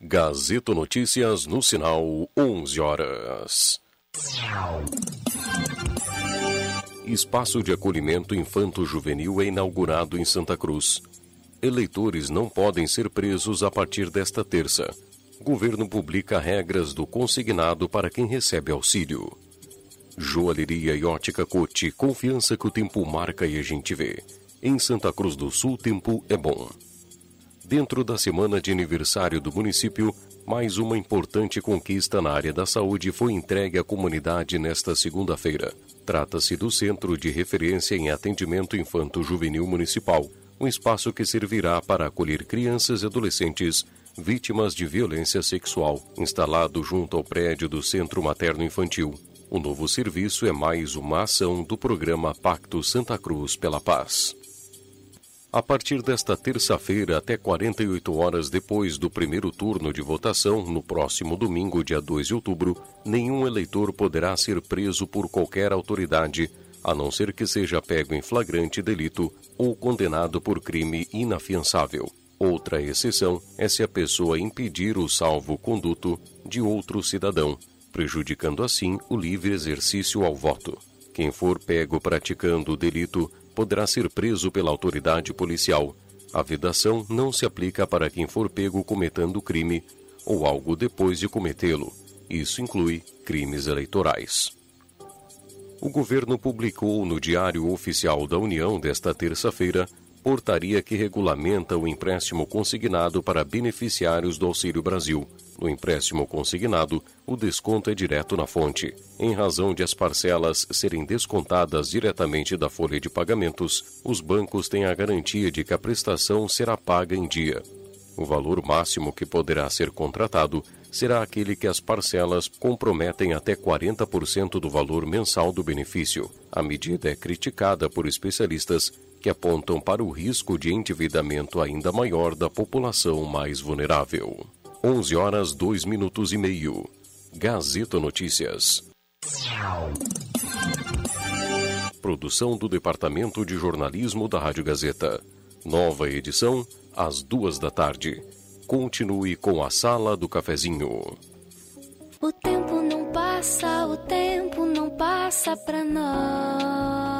Gazeta Notícias no sinal 11 horas. Espaço de acolhimento infanto-juvenil é inaugurado em Santa Cruz. Eleitores não podem ser presos a partir desta terça. Governo publica regras do consignado para quem recebe auxílio. Joalheria e ótica Cote, confiança que o tempo marca e a gente vê. Em Santa Cruz do Sul, tempo é bom. Dentro da semana de aniversário do município, mais uma importante conquista na área da saúde foi entregue à comunidade nesta segunda-feira. Trata-se do Centro de Referência em Atendimento Infanto-Juvenil Municipal, um espaço que servirá para acolher crianças e adolescentes vítimas de violência sexual, instalado junto ao prédio do Centro Materno Infantil. O novo serviço é mais uma ação do programa Pacto Santa Cruz pela Paz. A partir desta terça-feira, até 48 horas depois do primeiro turno de votação, no próximo domingo, dia 2 de outubro, nenhum eleitor poderá ser preso por qualquer autoridade, a não ser que seja pego em flagrante delito ou condenado por crime inafiançável. Outra exceção é se a pessoa impedir o salvo-conduto de outro cidadão, prejudicando assim o livre exercício ao voto. Quem for pego praticando o delito poderá ser preso pela autoridade policial. A vedação não se aplica para quem for pego cometendo crime ou algo depois de cometê-lo. Isso inclui crimes eleitorais. O governo publicou no Diário Oficial da União desta terça-feira portaria que regulamenta o empréstimo consignado para beneficiários do Auxílio Brasil. No empréstimo consignado, o desconto é direto na fonte. Em razão de as parcelas serem descontadas diretamente da folha de pagamentos, os bancos têm a garantia de que a prestação será paga em dia. O valor máximo que poderá ser contratado será aquele que as parcelas comprometem até 40% do valor mensal do benefício. A medida é criticada por especialistas que apontam para o risco de endividamento ainda maior da população mais vulnerável. 11 horas 2 minutos e meio. Gazeta Notícias. Produção do Departamento de Jornalismo da Rádio Gazeta. Nova edição, às duas da tarde. Continue com a Sala do Cafezinho. O tempo não passa, o tempo não passa pra nós.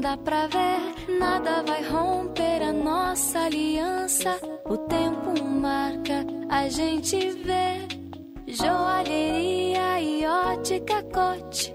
Dá pra ver, nada vai romper a nossa aliança. O tempo marca, a gente vê. Joalheria e ótica cote.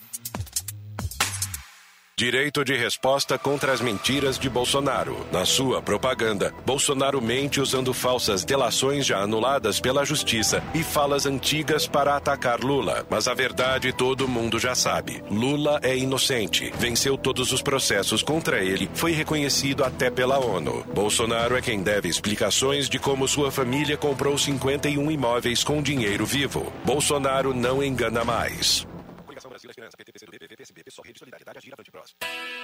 Direito de resposta contra as mentiras de Bolsonaro. Na sua propaganda, Bolsonaro mente usando falsas delações já anuladas pela justiça e falas antigas para atacar Lula. Mas a verdade todo mundo já sabe. Lula é inocente. Venceu todos os processos contra ele, foi reconhecido até pela ONU. Bolsonaro é quem deve explicações de como sua família comprou 51 imóveis com dinheiro vivo. Bolsonaro não engana mais.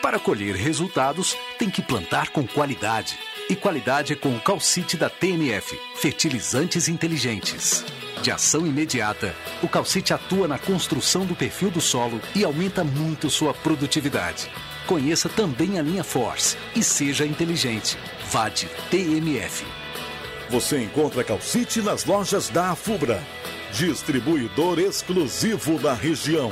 Para colher resultados, tem que plantar com qualidade. e qualidade com o calcite da TNF, fertilizantes inteligentes. De ação imediata, o calcite atua na construção do perfil do solo e aumenta muito sua produtividade. Conheça também a linha Force e seja inteligente. Vade TNF. Você encontra calcite nas lojas da Afubra, distribuidor exclusivo da região.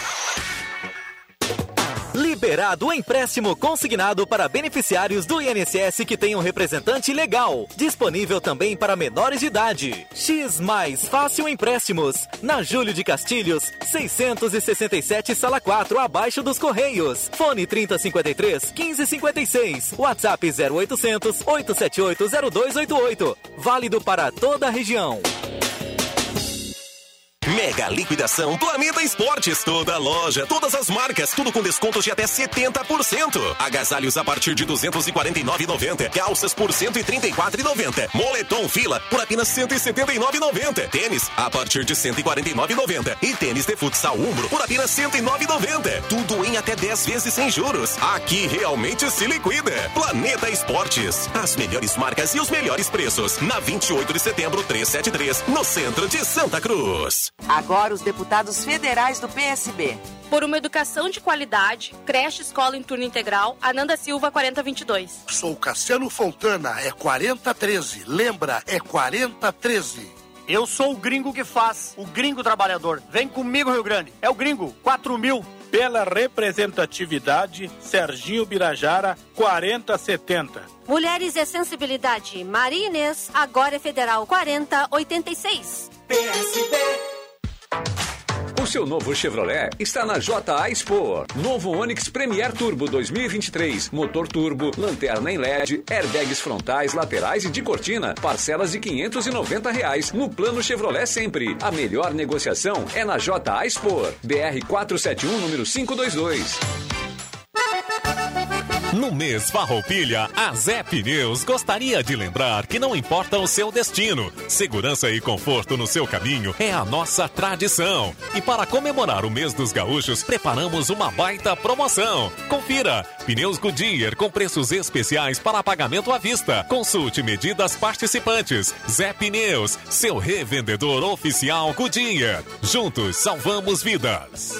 Liberado o empréstimo consignado para beneficiários do INSS que tenham representante legal. Disponível também para menores de idade. X Mais Fácil Empréstimos. Na Júlio de Castilhos, 667 Sala 4, abaixo dos Correios. Fone 3053 1556. WhatsApp 0800 878 0288. Válido para toda a região. Mega liquidação Planeta Esportes. Toda loja, todas as marcas, tudo com descontos de até 70%. Agasalhos a partir de 249,90. Calças por 134,90. Moletom fila por apenas 179,90. Tênis a partir de 149,90. E tênis de futsal Umbro por apenas 109,90. Tudo em até 10 vezes sem juros. Aqui realmente se liquida. Planeta Esportes. As melhores marcas e os melhores preços. Na 28 de setembro 373, no centro de Santa Cruz. Agora os deputados federais do PSB. Por uma educação de qualidade, creche escola em turno integral, Ananda Silva 4022. Sou Cassiano Fontana, é 4013. Lembra, é 4013. Eu sou o gringo que faz, o gringo trabalhador. Vem comigo, Rio Grande. É o gringo, 4 mil. Pela representatividade, Serginho Birajara, 4070. Mulheres e Sensibilidade, Maria Inês, agora é federal, 4086. PSB. Seu novo Chevrolet está na JA Expo. Novo Onix Premier Turbo 2023. Motor turbo, lanterna em LED, airbags frontais, laterais e de cortina. Parcelas de 590 reais no plano Chevrolet sempre. A melhor negociação é na JA Expo. BR 471, número 522. No mês Farroupilha, a Zé Pneus gostaria de lembrar que não importa o seu destino, segurança e conforto no seu caminho é a nossa tradição. E para comemorar o mês dos gaúchos, preparamos uma baita promoção. Confira! Pneus Goodyear com preços especiais para pagamento à vista. Consulte medidas participantes. Zé Pneus, seu revendedor oficial Goodyear. Juntos salvamos vidas.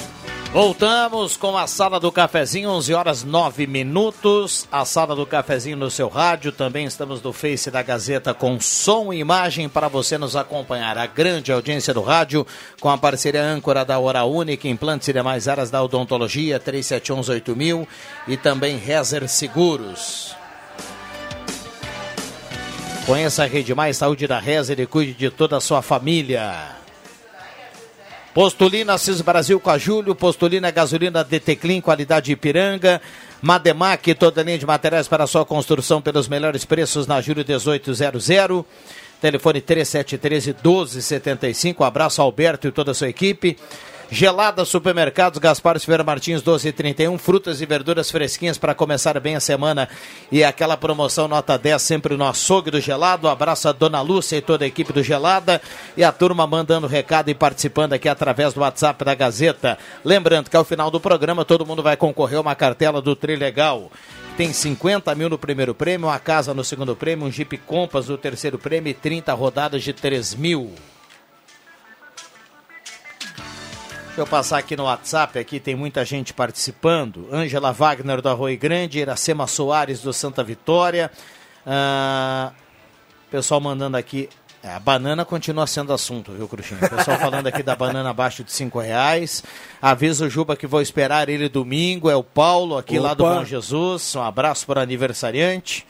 Voltamos com a Sala do Cafezinho, 11 horas 9 minutos. A Sala do Cafezinho no seu rádio. Também estamos no Face da Gazeta com som e imagem para você nos acompanhar. A grande audiência do rádio com a parceria âncora da Hora Única, implantes e demais áreas da odontologia, 37118000 e também Rezer Seguros. Conheça a Rede Mais Saúde da Rezer e cuide de toda a sua família. Postulina Cis Brasil com a Júlio, Postulina Gasolina DT qualidade Ipiranga, Mademac, toda linha de materiais para sua construção pelos melhores preços na Júlio 1800. Telefone 3713 1275. Abraço Alberto e toda a sua equipe. Gelada Supermercados, Gaspar Silveira Martins 1231, frutas e verduras fresquinhas para começar bem a semana e aquela promoção nota 10 sempre no açougue do Gelado. Abraço a Dona Lúcia e toda a equipe do Gelada e a turma mandando recado e participando aqui através do WhatsApp da Gazeta. Lembrando que ao final do programa todo mundo vai concorrer a uma cartela do Trilegal. Tem 50 mil no primeiro prêmio, uma casa no segundo prêmio, um Jeep Compass no terceiro prêmio e 30 rodadas de 3 mil. Eu passar aqui no WhatsApp, aqui tem muita gente participando. Ângela Wagner do Arroio Grande, Iracema Soares do Santa Vitória. Ah, pessoal mandando aqui. É, a banana continua sendo assunto, viu, Cruxinho? Pessoal falando aqui da banana abaixo de cinco reais. Avisa o Juba que vou esperar ele domingo. É o Paulo, aqui Opa. lá do Bom Jesus. Um abraço para o aniversariante.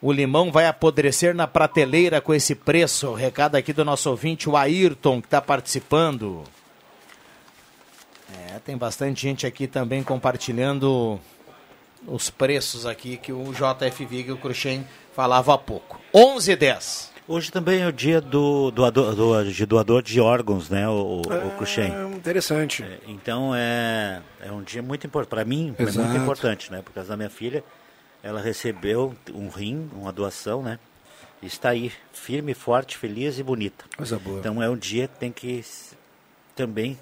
O limão vai apodrecer na prateleira com esse preço. Recado aqui do nosso ouvinte, o Ayrton, que está participando. É, tem bastante gente aqui também compartilhando os preços aqui que o JF Vig e o Cruxem falava há pouco. 11 e 10. Hoje também é o dia do doador, do, de doador de órgãos, né, o, o, o Cruxem. É interessante. É, então é, é um dia muito importante. Para mim, é Exato. muito importante, né? Por causa da minha filha, ela recebeu um rim, uma doação, né? E está aí, firme, forte, feliz e bonita. Coisa boa. Então é um dia que tem que também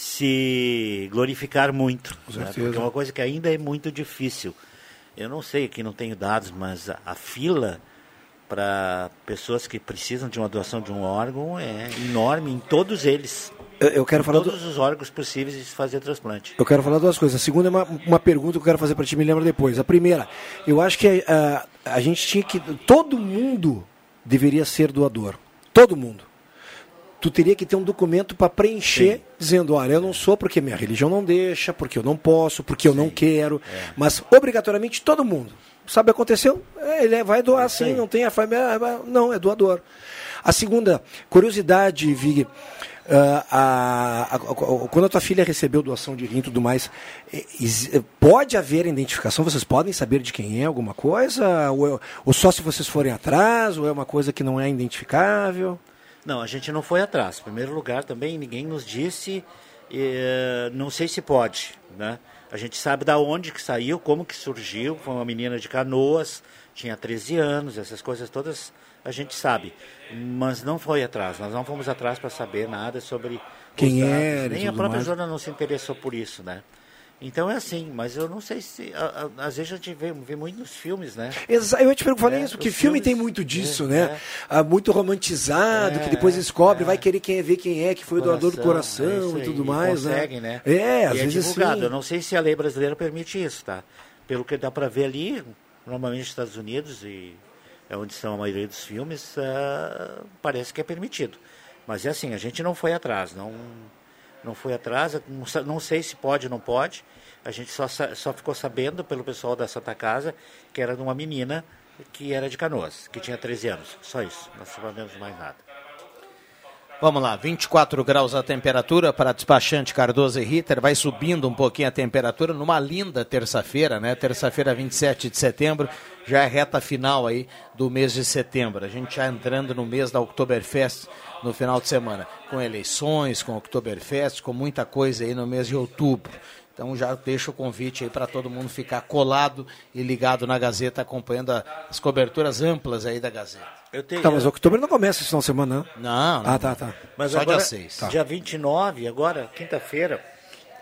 se glorificar muito. Né? Porque é uma coisa que ainda é muito difícil. Eu não sei, aqui não tenho dados, mas a, a fila para pessoas que precisam de uma doação de um órgão é enorme em todos eles. Eu, eu quero Em falar todos do- os órgãos possíveis de se fazer transplante. Eu quero falar duas coisas. A segunda é uma, uma pergunta que eu quero fazer para ti, me lembra depois. A primeira, eu acho que a, a gente tinha que. Todo mundo deveria ser doador. Todo mundo. Tu teria que ter um documento para preencher, dizendo: olha, eu não sou porque minha religião não deixa, porque eu não posso, porque eu não quero. Mas obrigatoriamente todo mundo. Sabe, aconteceu? É, ele é- vai doar sim, não tem a família. ah, Não, é doador. A segunda, curiosidade, Vig. ah, a- a- a- quando a tua filha recebeu doação de rim e tudo mais, eh, pode haver identificação? Vocês podem saber de quem é alguma coisa? Ou, é- ou só se vocês forem atrás? Ou é uma coisa que não é identificável? Não, a gente não foi atrás. Em primeiro lugar, também ninguém nos disse, eh, não sei se pode, né? A gente sabe da onde que saiu, como que surgiu, foi uma menina de Canoas, tinha 13 anos, essas coisas todas a gente sabe. Mas não foi atrás, nós não fomos atrás para saber nada sobre Quem e Nem a própria mais. Jona não se interessou por isso, né? Então é assim, mas eu não sei se. a- a- às vezes a gente vê, vê muito nos filmes, né? Exa eu te pergunto, falei É, isso, porque os filme filmes- tem muito disso, é, né? é. Ah, muito romantizado, É, que depois descobre, vai querer quem é, ver quem é, que foi o doador do é coração isso e tudo e mais, conseguem, né? né? É, às e vezes é divulgado. sim. Eu não sei se a lei brasileira permite isso, tá? Pelo que dá para ver ali, normalmente nos Estados Unidos e é onde são a maioria dos filmes, ah, parece que é permitido. Mas é assim, a gente não foi atrás, não, não foi atrás, não, sei se pode ou não pode. A gente só, só ficou sabendo pelo pessoal da Santa Casa que era de uma menina que era de Canoas, que tinha 13 anos. Só isso, não sabemos mais nada. Vamos lá, 24 graus a temperatura para despachante Cardoso e Ritter. Vai subindo um pouquinho a temperatura numa linda terça-feira, né? Terça-feira, 27 de setembro, já é reta final aí do mês de setembro. A gente já entrando no mês da Oktoberfest no final de semana, com eleições, com Oktoberfest, com muita coisa aí no mês de outubro. Então já deixo o convite aí para todo mundo ficar colado e ligado na Gazeta, acompanhando a- as coberturas amplas aí da Gazeta. Eu tenho, Tá, mas outubro não começa esse final de semana, não? Não, Ah, tá, tá. Mas Só agora, dia 6. Tá. Dia 29, agora, quinta-feira,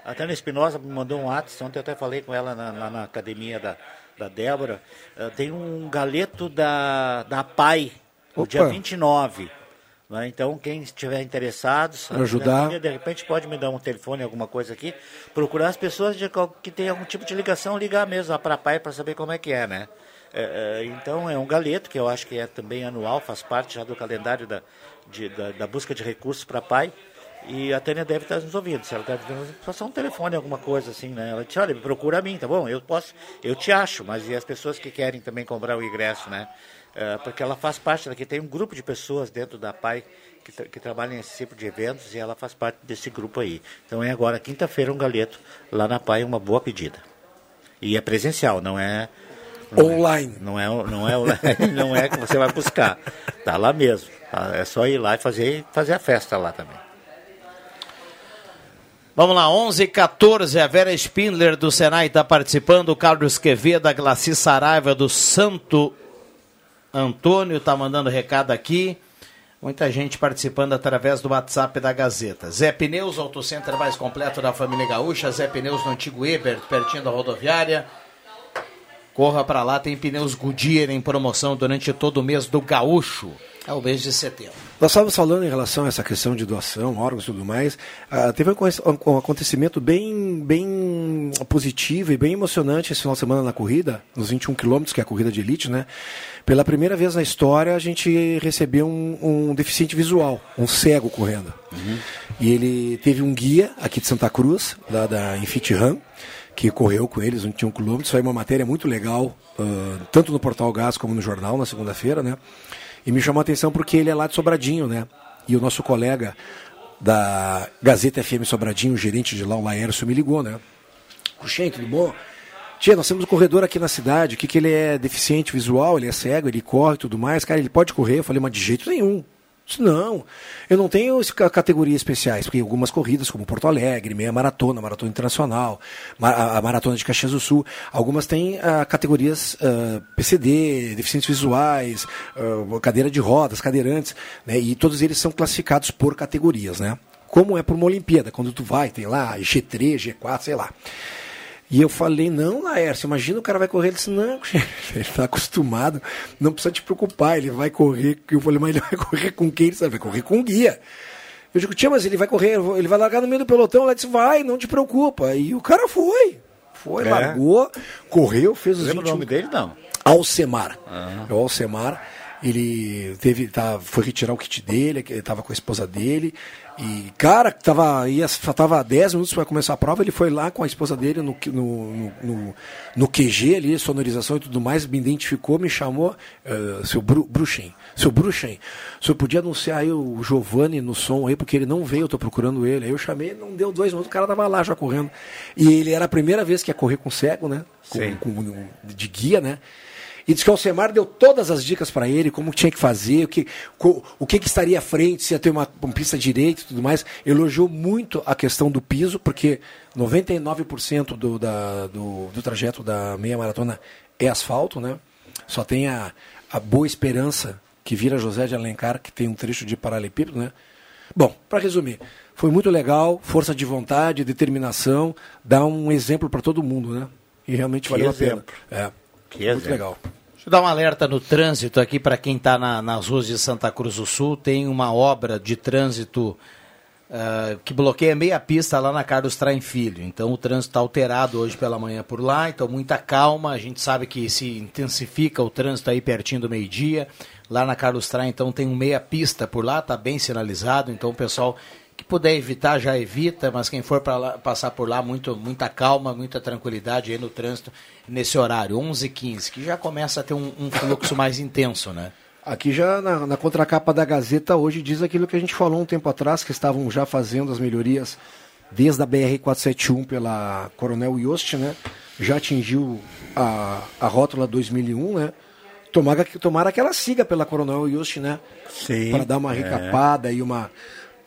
a Tânia Espinosa me mandou um WhatsApp, ontem eu até falei com ela na, lá na academia da, da Débora. eh, tem um galeto da, da PAI, no dia 29. Né? Então, quem estiver interessado, Ajudar. né, de repente pode me dar um telefone, alguma coisa aqui, procurar as pessoas de, que têm algum tipo de ligação, ligar mesmo lá para a PAI para saber como é que é, né? É, é, então, é um galeto, que eu acho que é também anual, faz parte já do calendário da, de- da, da busca de recursos para a PAI. E a Tânia deve estar nos ouvindo. Se ela deve passar um telefone, alguma coisa assim, né? Ela disse, olha, procura a mim, tá bom? Eu posso, eu te acho, mas e as pessoas que querem também comprar o ingresso, né? É, porque ela faz parte daqui, tem um grupo de pessoas dentro da PAI que, tra- que trabalham nesse tipo de eventos e ela faz parte desse grupo aí. Então é agora, quinta-feira, um galeto lá na PAI, uma boa pedida. E é presencial, não é. não é- Online. não é, não é online, não é que você vai buscar. Tá lá mesmo. tá? É só ir lá e fazer, fazer a festa lá também. Vamos lá, 11 h 14 a Vera Spindler do Senai está participando, o Carlos Quevedo, a Glaci Saraiva do Santo Antônio está mandando recado aqui. Muita gente participando através do WhatsApp da Gazeta. Zé Pneus, autocenter mais completo da família gaúcha. Zé Pneus no antigo Ebert, pertinho da rodoviária. Corra para lá, tem pneus Goodyear em promoção durante todo o mês do gaúcho. É o mês de setembro. Nós estávamos falando em relação a essa questão de doação, órgãos e tudo mais. Ah, teve um, aconte- um acontecimento bem, bem positivo e bem emocionante esse final de semana na corrida, nos 21 quilômetros, que é a corrida de elite, né? Pela primeira vez na história, a gente recebeu um, um deficiente visual, um cego correndo. E ele teve um guia aqui de Santa Cruz, lá da Infit Run, que correu com eles 21 quilômetros. Foi uma matéria muito legal, ah, tanto no Portal Gás como no jornal, na segunda-feira, né? E me chamou a atenção porque ele é lá de Sobradinho, né? E o nosso colega da Gazeta FM Sobradinho, o gerente de lá, o Laércio, me ligou, né? Puxem, tudo bom? Tia, nós temos um corredor aqui na cidade, o que, que ele é deficiente visual, ele é cego, ele corre e tudo mais. Cara, ele pode correr? Eu falei, mas de jeito nenhum. Disse, Não, eu não tenho categorias especiais, porque algumas corridas, como Porto Alegre, meia maratona, maratona internacional, a maratona de Caxias do Sul, algumas têm ah, categorias ah, PCD, deficientes visuais, ah, cadeira de rodas, cadeirantes, né, e todos eles são classificados por categorias, né? Como é para uma Olimpíada, quando tu vai, tem lá G3, G4, sei lá. E eu falei, não, Laércio, imagina o cara vai correr. Ele disse, não, ele está acostumado, não precisa te preocupar, ele vai correr. Eu falei, mas ele vai correr com quem? Ele disse, vai correr com guia. Eu digo, tia, mas ele vai correr, ele vai largar no meio do pelotão. Ela disse, vai, não te preocupa. E o cara foi. Foi, É. largou, correu, fez os Lembra o 21 nome dele? Não. Alcemar. Ah. É o Alcemar. Ele teve, tá, foi retirar o kit dele, ele estava com a esposa dele. E, cara, tava, ia, faltava 10 minutos para começar a prova, ele foi lá com a esposa dele no, no, no, no, QG ali, sonorização e tudo mais, me identificou, me chamou, eh, seu Bru, Bruxem. Seu Bruxem, o senhor podia anunciar aí o Giovanni no som aí, porque ele não veio, eu tô procurando ele. Aí eu chamei, não deu dois minutos, o cara tava lá já correndo. E ele era a primeira vez que ia correr com cego, né? Com, com- de guia, né? E disse que o Alcemar deu todas as dicas para ele, como tinha que fazer, o que, o que, que estaria à frente, se ia ter uma, uma pista direita e tudo mais. Elogiou muito a questão do piso, porque 99% do, da, do, do trajeto da meia maratona é asfalto, né? Só tem a, a Boa Esperança, que vira José de Alencar, que tem um trecho de paralelepípedo, né? Bom, para resumir, foi muito legal, força de vontade, determinação, dá um exemplo para todo mundo, né? E realmente Que valeu exemplo. a pena. É, Que muito legal. Deixa eu dar um alerta no trânsito aqui para quem está na, nas ruas de Santa Cruz do Sul. Tem uma obra de trânsito ah, que bloqueia meia pista lá na Carlos Traem Filho. Então o trânsito está alterado hoje pela manhã por lá. Então muita calma. A gente sabe que se intensifica o trânsito aí pertinho do meio-dia. Lá na Carlos Traem, então tem um meia pista por lá, está bem sinalizado. Então o pessoal que puder evitar já evita, mas quem for para passar por lá, muito, muita calma, muita tranquilidade aí no trânsito nesse horário, 11h15, que já começa a ter um, um fluxo mais intenso, né? Aqui já na, na contracapa da Gazeta hoje diz aquilo que a gente falou um tempo atrás, que estavam já fazendo as melhorias desde a BR-471 pela Coronel Yost, né? Já atingiu a, a rótula 2001, né? Tomara, que- tomara que ela siga pela Coronel Yost, né? Sim, Para dar uma é. recapada e uma...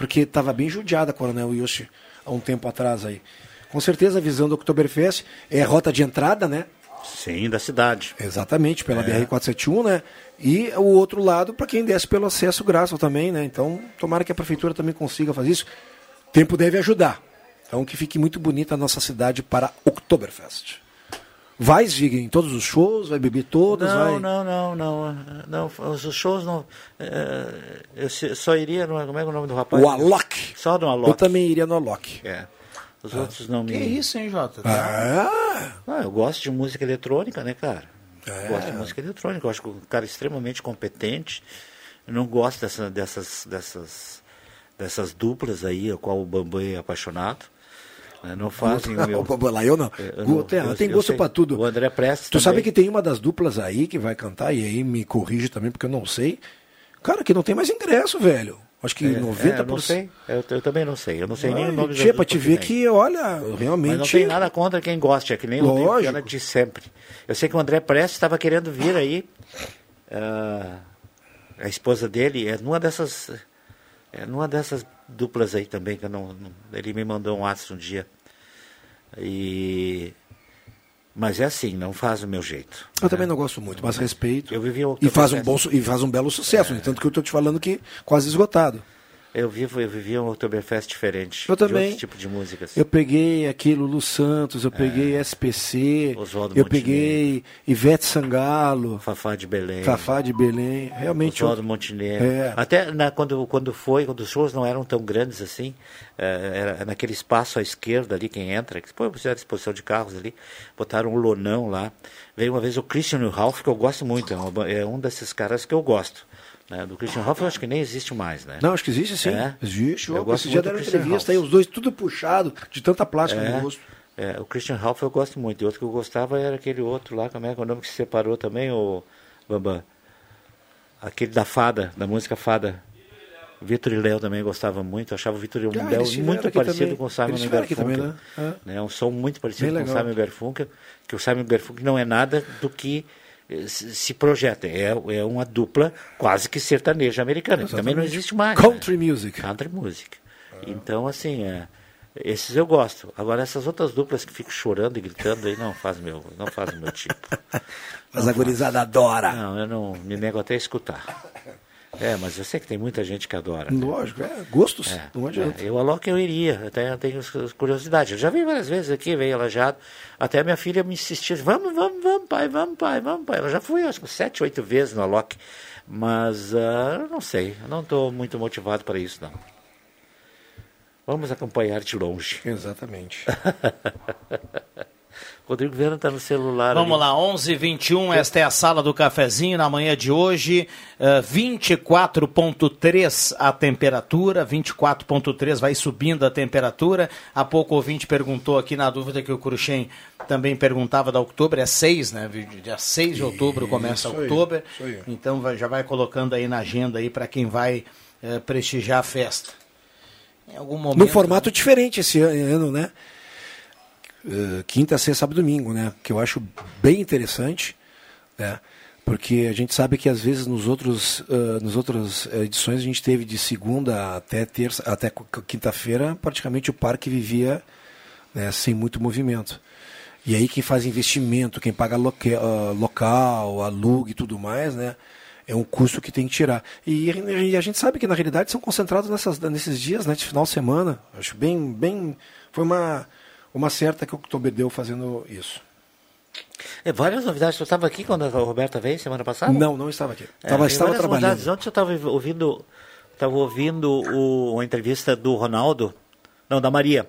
Porque estava bem judiada a Coronel Yost há um tempo atrás aí. Com certeza a visão do Oktoberfest é a rota de entrada, né? Sim, da cidade. Exatamente, pela É. BR-471, né? E o outro lado para quem desce pelo acesso Graça também, né? Então, tomara que a prefeitura também consiga fazer isso. Tempo deve ajudar. Então, que fique muito bonita a nossa cidade para Oktoberfest. Vai, Zig, em todos os shows, vai beber todos, não, vai... não, não, não, não. Os shows não. é, eu só iria no. Como é que é o nome do rapaz? O Alok. Só no Alok. Eu também iria no Alok. É. Os outros não me. Que isso, hein, Jota? Ah, Ah, eu gosto de música eletrônica, né, cara? É. Gosto de música eletrônica. Eu acho que o cara é extremamente competente. Eu não gosto dessa, dessas, dessas, dessas duplas aí, a qual o Bambam é apaixonado. Né? Não fazem o meu. O lá, eu não. Eu Gu- não- tem, eu- tem eu gosto pra tudo. O André Prestes Tu sabe também. que tem uma das duplas aí que vai cantar, e aí me corrige também, porque eu não sei. Cara, que não tem mais ingresso, velho. Acho que É, 90%. é, eu não sei. Eu, eu também não sei. Eu não sei nem o nome Tia, pra te ver que, olha, realmente. Mas não tem nada contra quem gosta, é que nem o Lógico. Viana de sempre. Eu sei que o André Prestes estava querendo vir aí. ah, a esposa dele é numa dessas. É numa dessas duplas aí também, que eu não, não- ele me mandou um WhatsApp um dia. E. Mas é assim, não faz o meu jeito. Eu também não gosto muito, mas respeito. Eu vivi E faz um, Oktoberfest. bom, e faz um belo sucesso, né? tanto que eu tô te falando que quase esgotado. Eu vivo, eu vivi um Oktoberfest diferente. Eu De também. outro tipo de músicas. Eu peguei aqui Lulu Santos, eu peguei SPC, É. Oswaldo eu Montenegro. peguei Ivete Sangalo, Fafá de Belém. Fafá de Belém. Realmente. Oswaldo eu- Montenegro. É. Até na- quando, quando foi, quando os shows não eram tão grandes assim, eh, era naquele espaço à esquerda ali, quem entra, que depois fizeram exposição de carros ali, botaram um lonão lá. Veio uma vez o Christian Ralph, que eu gosto muito, é, é um desses caras que eu gosto. Né? Do Christian Ralph eu acho que nem existe mais, né? Não, acho que existe sim. É? Existe. Eu gosto do deram entrevista aí, os dois tudo puxado, de tanta plástica É, no rosto. é, o Christian Ralph eu gosto muito. E outro que eu gostava era aquele outro lá, como é que é o nome que se separou também, o Bambam? Aquele da fada, da música fada. Vitor e Léo também gostava muito. Eu achava o Vitor e Ah, Léo muito parecido também. com o Simon Garfunkel. também, né? né? Um som muito parecido Bem com o. Simon Garfunkel, que o Simon Garfunkel não é nada do que se se projeta. É, é uma dupla quase que sertaneja americana, que também não existe mais. né? Country music. Country music. Então, assim, é, esses eu gosto. Agora, essas outras duplas que ficam chorando e gritando aí, não faz meu, não faz o meu tipo. Mas a gurizada adora. Não, eu não me nego até a escutar. É, mas eu sei que tem muita gente que adora. Lógico, é. Gostos. É, não adianta. é, eu, a Loki, eu iria, até tenho curiosidade. Eu já vi várias vezes aqui, veio alajado. Até a minha filha me insistia, vamos, vamos, vamos, pai, vamos, pai, vamos, pai. Ela já fui, acho que sete, oito vezes no Alok. Mas, eu não sei, não estou muito motivado para isso, não. Vamos acompanhar de longe. Exatamente. Rodrigo Viana está no celular. Vamos ali. lá, 11 21 esta é a sala do cafezinho na manhã de hoje, eh, 24.3 a temperatura, 24.3 vai subindo a temperatura. Há pouco o ouvinte perguntou aqui na dúvida que o Cruxem também perguntava da outubro, é 6, né? Dia 6 de outubro começa Isso aí, outubro. isso aí. Então vai- já vai colocando aí na agenda aí para quem vai eh, prestigiar a festa. Em algum momento. Num formato diferente esse ano, né? Uh, quinta, sexta, sábado e domingo, né? Que eu acho bem interessante, né? Porque a gente sabe que às vezes nos outros, uh, nas outras edições a gente teve de segunda até terça, até qu- quinta-feira, praticamente o parque vivia né, sem muito movimento. E aí quem faz investimento, quem paga loque, ah, local, alugue e tudo mais, né? É um custo que tem que tirar. E, e a gente sabe que na realidade são concentrados nessas, nesses dias, né, de final de semana. Acho bem, bem, foi uma uma certa que o Oktober deu fazendo isso. É, várias novidades. Tu estava aqui quando a Roberta veio semana passada? Não, não estava aqui. É, Tava, estava trabalhando. novidades. Ontem eu estava ouvindo, estava ouvindo o, uma entrevista do Ronaldo, não, da Maria,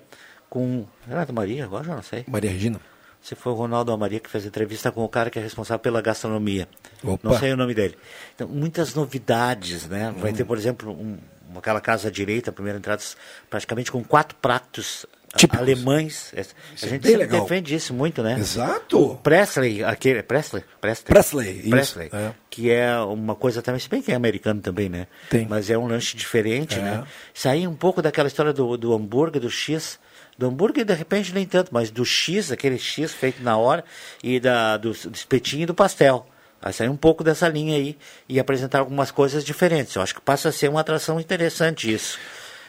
com. Era da Maria? Agora já não sei. Maria Regina. Se foi o Ronaldo ou a Maria que fez entrevista com o cara que é responsável pela gastronomia. Opa. Não sei o nome dele. Então, muitas novidades, né? Vai Hum. ter, por exemplo, um, aquela casa à direita, a primeira entrada, praticamente com quatro pratos a- Típicos. alemães. É, Isso a é gente legal. defende isso muito, né? Exato. O Presley, aquele, Presley? Presley, Presley, isso, Presley é. que é uma coisa também, se bem que é americano também, né? Tem. Mas é um lanche diferente, É. né? Sair um pouco daquela história do, do hambúrguer, do X. Do hambúrguer, de repente, nem tanto, mas do X, aquele X feito na hora, e da, do, do espetinho e do pastel. Aí sair um pouco dessa linha aí e apresentar algumas coisas diferentes. Eu acho que passa a ser uma atração interessante isso.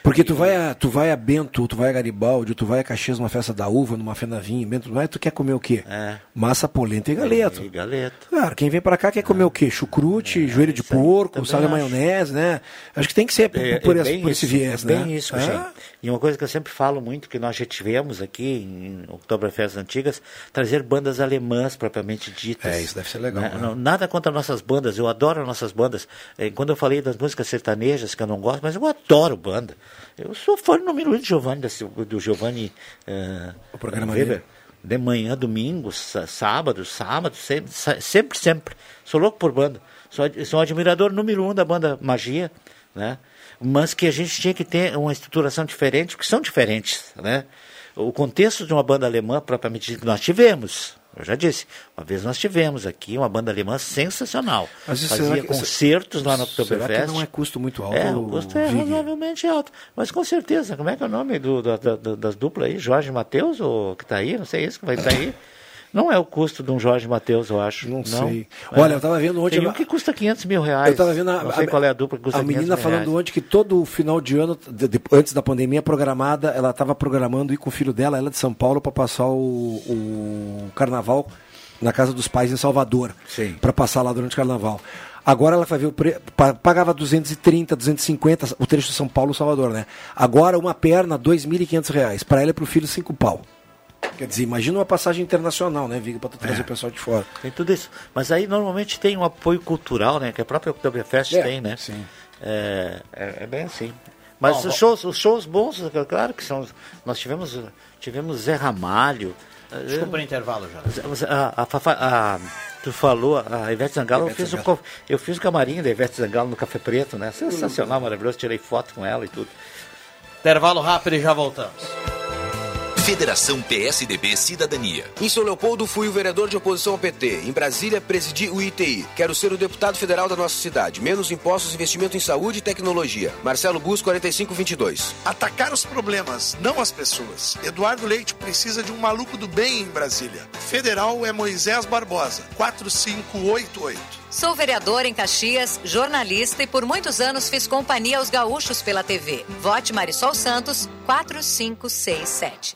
Porque tu vai, a, tu vai a Bento, tu vai a Garibaldi, tu vai a Caxias numa festa da uva, numa fenavinha, Bento, mas tu quer comer o quê? É. Massa polenta e galeto. E galeto. Cara, quem vem pra cá quer comer o quê? Chucrute, joelho de porco, também sal acho. maionese, né? Acho que tem que ser por, É- por é esse, bem por esse viés, é né? Bem isso, Ah, gente. E uma coisa que eu sempre falo muito, que nós já tivemos aqui em Oktoberfest Antigas, trazer bandas alemãs propriamente ditas. É, isso deve ser legal, Né? né? Nada contra nossas bandas, eu adoro as nossas bandas. Eh, Quando eu falei das músicas sertanejas, que eu não gosto, mas eu adoro banda. Eu sou fã número um de Giovanni, do Giovanni eh, O programa Weber. dele. De manhã, domingo, sá- sábado, sábado, sempre, sempre, sempre. Sou louco por banda. Sou, sou um admirador número um da banda Magia, né? Mas que a gente tinha que ter uma estruturação diferente, porque são diferentes, né? O contexto de uma banda alemã, propriamente dito, nós tivemos. Eu já disse, uma vez nós tivemos aqui uma banda alemã sensacional. Mas isso Fazia será que- concertos lá no Será Oktoberfest. que não é custo muito alto? É, o custo é razoavelmente alto. Mas com certeza, como é que é o nome do, da- da- das duplas aí? Jorge Matheus, que está aí? Não sei esse que vai estar aí. Não é o custo de um Jorge Matheus, eu acho. Não, sei. Olha, eu tava vendo ontem- Tem um que custa 500 mil reais. Eu tava vendo a, Não sei qual é a dupla que custa a 500 menina falando reais. ontem que todo final de ano, de- de- antes da pandemia, programada, ela estava programando ir com o filho dela, ela de São Paulo, para passar o, o carnaval na casa dos pais em Salvador. Sim. Para passar lá durante o carnaval. Agora ela vai ver o pre... pa- pagava 230, 250 o trecho de São Paulo Salvador, né? Agora uma perna, 2.500 reais. Para ela e para o filho, cinco pau. Quer dizer, imagina uma passagem internacional, né, Viga, para tu trazer É. o pessoal de fora. Tem tudo isso. Mas aí normalmente tem um apoio cultural, né? Que a própria Oktoberfest É, tem, né? sim. É, é, é bem assim. Mas Bom, os, shows, os shows bons, é claro que são. Nós tivemos, tivemos Zé Ramalho. Desculpa o intervalo já. A, a, Fafá- a- tu falou, a Ivete Zangalo, eu Ivete fiz, o, Zangalo. co- eu fiz o camarim da Ivete Zangalo no Café Preto, né? Sensacional, maravilhoso, tirei foto com ela e tudo. Intervalo rápido e já voltamos. Federação PSDB Cidadania. Em São Leopoldo, fui o vereador de oposição ao PT. Em Brasília, presidi o ITI. Quero ser o deputado federal da nossa cidade. Menos impostos, investimento em saúde e tecnologia. Marcelo Bus, 4522. Atacar os problemas, não as pessoas. Eduardo Leite precisa de um maluco do bem em Brasília. Federal é Moisés Barbosa, 4588. Sou vereador em Caxias, jornalista e por muitos anos fiz companhia aos gaúchos pela TV. Vote Marisol Santos, 4567.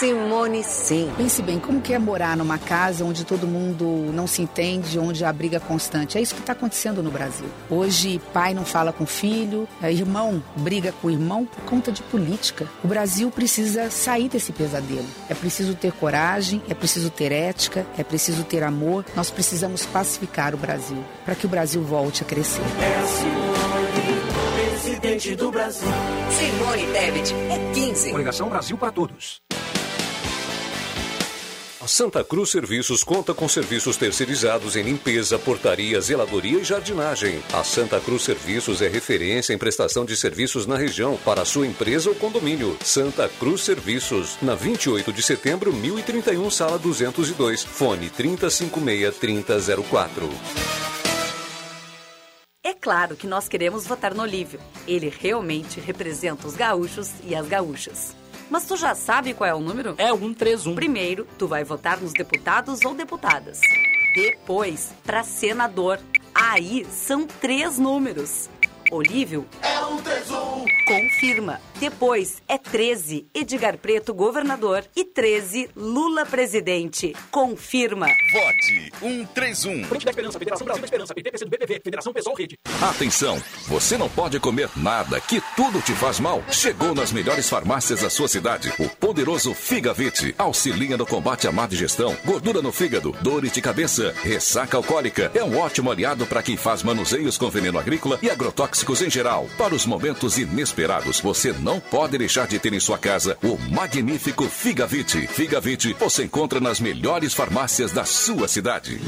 Simone Sim. Pense bem, como que é morar numa casa onde todo mundo não se entende, onde há briga constante? É isso que está acontecendo no Brasil. Hoje, pai não fala com filho, é, irmão briga com irmão por conta de política. O Brasil precisa sair desse pesadelo. É preciso ter coragem, é preciso ter ética, é preciso ter amor. Nós precisamos pacificar o Brasil para que o Brasil volte a crescer. Presidente do Brasil. Simone Tebet é 15. Coligação Brasil para todos. Santa Cruz Serviços conta com serviços terceirizados em limpeza, portaria, zeladoria e jardinagem. A Santa Cruz Serviços é referência em prestação de serviços na região para sua empresa ou condomínio. Santa Cruz Serviços, na 28 de setembro, 1031, sala 202. Fone 3056-3004. É claro que nós queremos votar no Olívio. Ele realmente representa os gaúchos e as gaúchas. Mas tu já sabe qual é o número? É 131. Primeiro, tu vai votar nos deputados ou deputadas. Depois, para senador. Aí são três números. Olívio? É 131. Confirma. Depois é 13, Edgar Preto, governador, e 13, Lula, presidente. Confirma. Vote 131. Frente da Esperança, Federação Brasil da Esperança, PTPC do BBV, Federação Pessoal Rede. Atenção, você não pode comer nada, que tudo te faz mal. Chegou nas melhores farmácias da sua cidade, o poderoso Figavit. Auxilia no combate à má digestão, gordura no fígado, dores de cabeça, ressaca alcoólica. É um ótimo aliado para quem faz manuseios com veneno agrícola e agrotóxicos em geral. Para os momentos inesperados você não pode deixar de ter em sua casa o magnífico Figavit. Figavit você encontra nas melhores farmácias da sua cidade.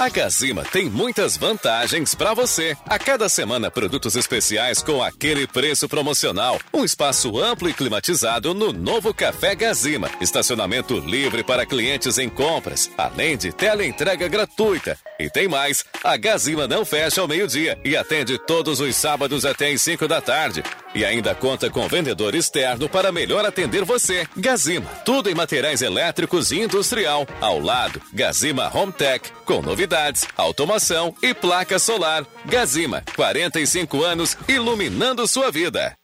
A Gazima tem muitas vantagens para você. A cada semana, produtos especiais com aquele preço promocional. Um espaço amplo e climatizado no novo Café Gazima. Estacionamento livre para clientes em compras, além de teleentrega gratuita. E tem mais, a Gazima não fecha ao meio-dia e atende todos os sábados até às 5 da tarde. E ainda conta com vendedor externo para melhor atender você. Gazima, tudo em materiais elétricos e industrial. Ao lado, Gazima Home Tech, com novidades, automação e placa solar. Gazima, 45 anos iluminando sua vida.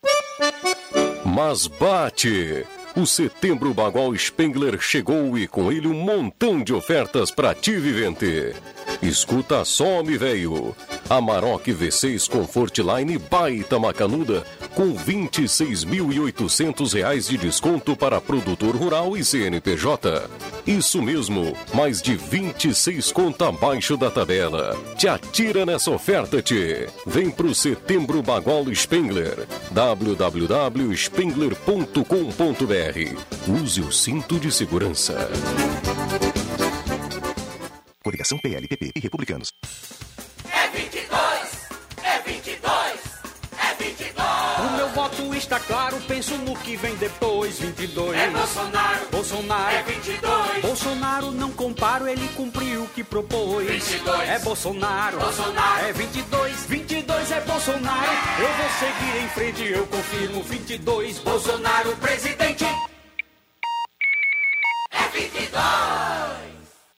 Mas bate! O Setembro Bagual Spengler chegou e com ele um montão de ofertas para ti, vivente. Escuta só, me veio. Amarok V6 Comfortline Baita Macanuda com 26.800 reais de desconto para produtor rural e CNPJ. Isso mesmo, mais de 26 conta abaixo da tabela. Te atira nessa oferta, te. Vem pro Setembro Bagual Spengler. www.spengler.com.br Use o cinto de segurança. Coligação PLPP e Republicanos. É 22, é 22, é 22. O meu voto está claro, penso no que vem depois. 22. É Bolsonaro. Bolsonaro. É 22. Bolsonaro não comparo, ele cumpriu o que propôs. 22. É Bolsonaro. Bolsonaro. É 22. 22 é Bolsonaro. Eu vou seguir em frente, eu confirmo. 22. Bolsonaro presidente.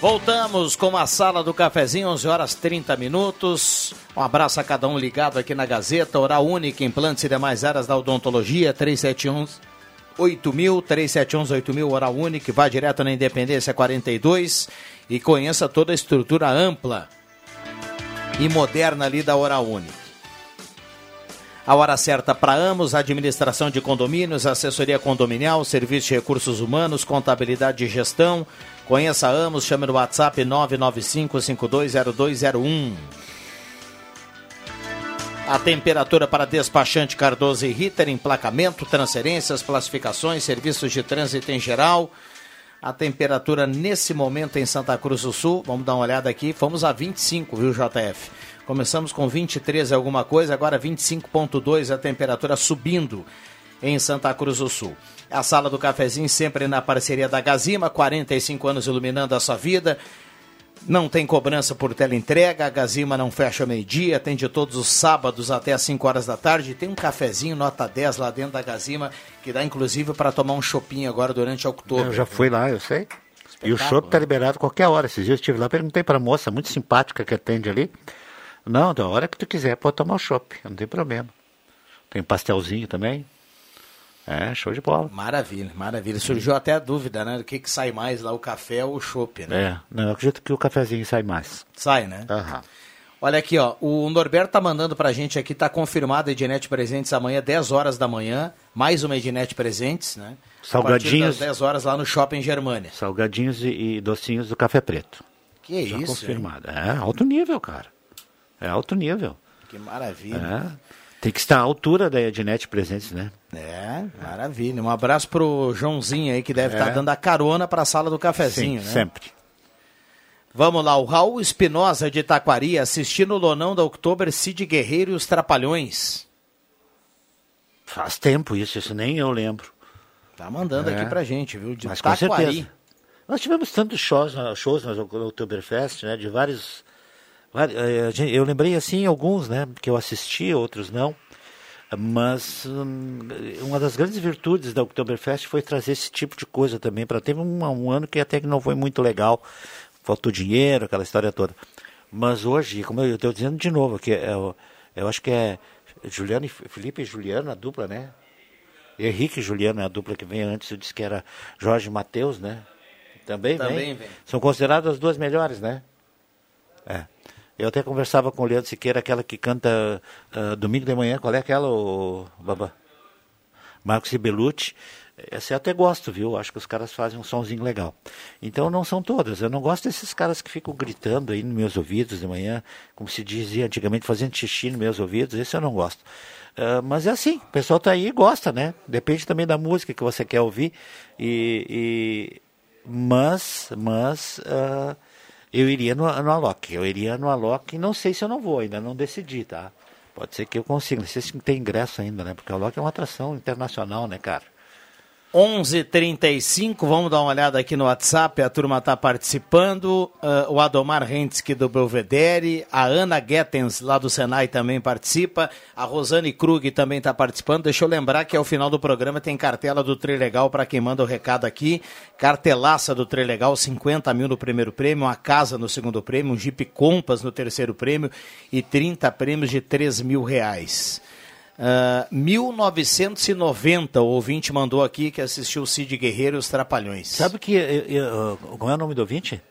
Voltamos com a sala do cafezinho, 11 horas 30 minutos. Um abraço a cada um ligado aqui na Gazeta. Oral Única, implantes e demais áreas da odontologia, 371 8000, 371 8000, Oral Única. Vá direto na Independência 42 e conheça toda a estrutura ampla e moderna ali da Oral Única. A hora certa para Amos, administração de condomínios, assessoria condominial, serviço de recursos humanos, contabilidade e gestão. Conheça a Amos, chame no WhatsApp 995-520201. A temperatura para despachante Cardoso e Ritter, emplacamento, transferências, classificações, serviços de trânsito em geral. A temperatura nesse momento em Santa Cruz do Sul, vamos dar uma olhada aqui, fomos a 25, viu, JF? Começamos com 23 alguma coisa, agora 25.2 a temperatura subindo em Santa Cruz do Sul. A sala do cafezinho sempre na parceria da Gazima, 45 anos iluminando a sua vida. Não tem cobrança por teleentrega, a Gazima não fecha meio-dia, atende todos os sábados até às 5 horas da tarde. Tem um cafezinho nota 10 lá dentro da Gazima, que dá inclusive para tomar um chopinho agora durante outubro. Eu já fui lá, eu sei. E o chopp tá liberado qualquer hora. Esses dias eu estive lá, perguntei para a moça muito simpática que atende ali. Não, da hora que tu quiser, pode tomar o chopp, não tem problema. Tem pastelzinho também. É, show de bola. Maravilha, maravilha. Surgiu até a dúvida, né? Do que, que sai mais lá, o café ou o chopp, né? É, não, eu acredito que o cafezinho sai mais. Sai, né? Aham. Olha aqui, ó. O Norberto tá mandando pra gente aqui, tá confirmado a Ednet Presentes amanhã, 10 horas da manhã. Mais uma Ednet Presentes, né? Salgadinhos. A partir das 10 horas lá no Shopping Germânia. Salgadinhos e, e docinhos do café preto. Que Já isso, confirmado. É, alto nível, cara. É alto nível. Que maravilha. É. Tem que estar à altura da Ednet Presentes, né? É, maravilha. Um abraço pro Joãozinho aí, que deve É. estar dando a carona pra sala do cafezinho, Sim, né? sempre. Vamos lá, o Raul Espinosa de Taquari assistindo o Lonão da Oktober, Cid Guerreiro e os Trapalhões. Faz tempo isso, isso nem eu lembro. Tá mandando É. aqui pra gente, viu? De Mas com Taquari. certeza. Nós tivemos tantos shows, shows no Oktoberfest, né? De vários. vari- eh, a gente- Eu lembrei assim alguns, né? Que eu assisti, outros não. Mas hum, uma das grandes virtudes da Oktoberfest foi trazer esse tipo de coisa também. Para teve um, um ano que até que não foi muito legal, faltou dinheiro, aquela história toda. Mas hoje, como eu estou dizendo de novo, que é, o- eu acho que é Juliano e Felipe e Juliano, a dupla, né? Henrique e Juliano é a dupla que vem antes, eu disse que era Jorge e Matheus, né? Também, Também vem. vem. São consideradas as duas melhores, né? É. Eu até conversava com o Leandro Siqueira, aquela que canta ah, domingo de manhã, qual é aquela, o Baba? Marcos Ribelucci. Essa eu até gosto, viu? Acho que os caras fazem um sonzinho legal. Então não são todas. Eu não gosto desses caras que ficam gritando aí nos meus ouvidos de manhã, como se dizia antigamente, fazendo xixi nos meus ouvidos. Esse eu não gosto. Ah, mas é assim, o pessoal tá aí e gosta, né? Depende também da música que você quer ouvir. E, e- mas, mas ah, eu iria no, no Alok. Eu iria no Alok. Não sei se eu não vou, ainda não decidi, tá? Pode ser que eu consiga. Não sei se tem ingresso ainda, né? Porque o Alok é uma atração internacional, né, cara? 11:35 vamos dar uma olhada aqui no WhatsApp, a turma está participando, ah, o Adomar Hentzke do Belvedere, a Ana Gettens lá do Senai também participa, a Rosane Krug também está participando, deixa eu lembrar que ao final do programa tem cartela do Trilegal para quem manda o recado aqui, cartelaça do Trilegal, 50 mil no primeiro prêmio, uma casa no segundo prêmio, um Jeep Compass no terceiro prêmio e 30 prêmios de 3 mil reais. Ah, 1990, o ouvinte mandou aqui que assistiu o Cid Guerreiro e os Trapalhões. Sabe que. eu- eu- como é o nome do ouvinte?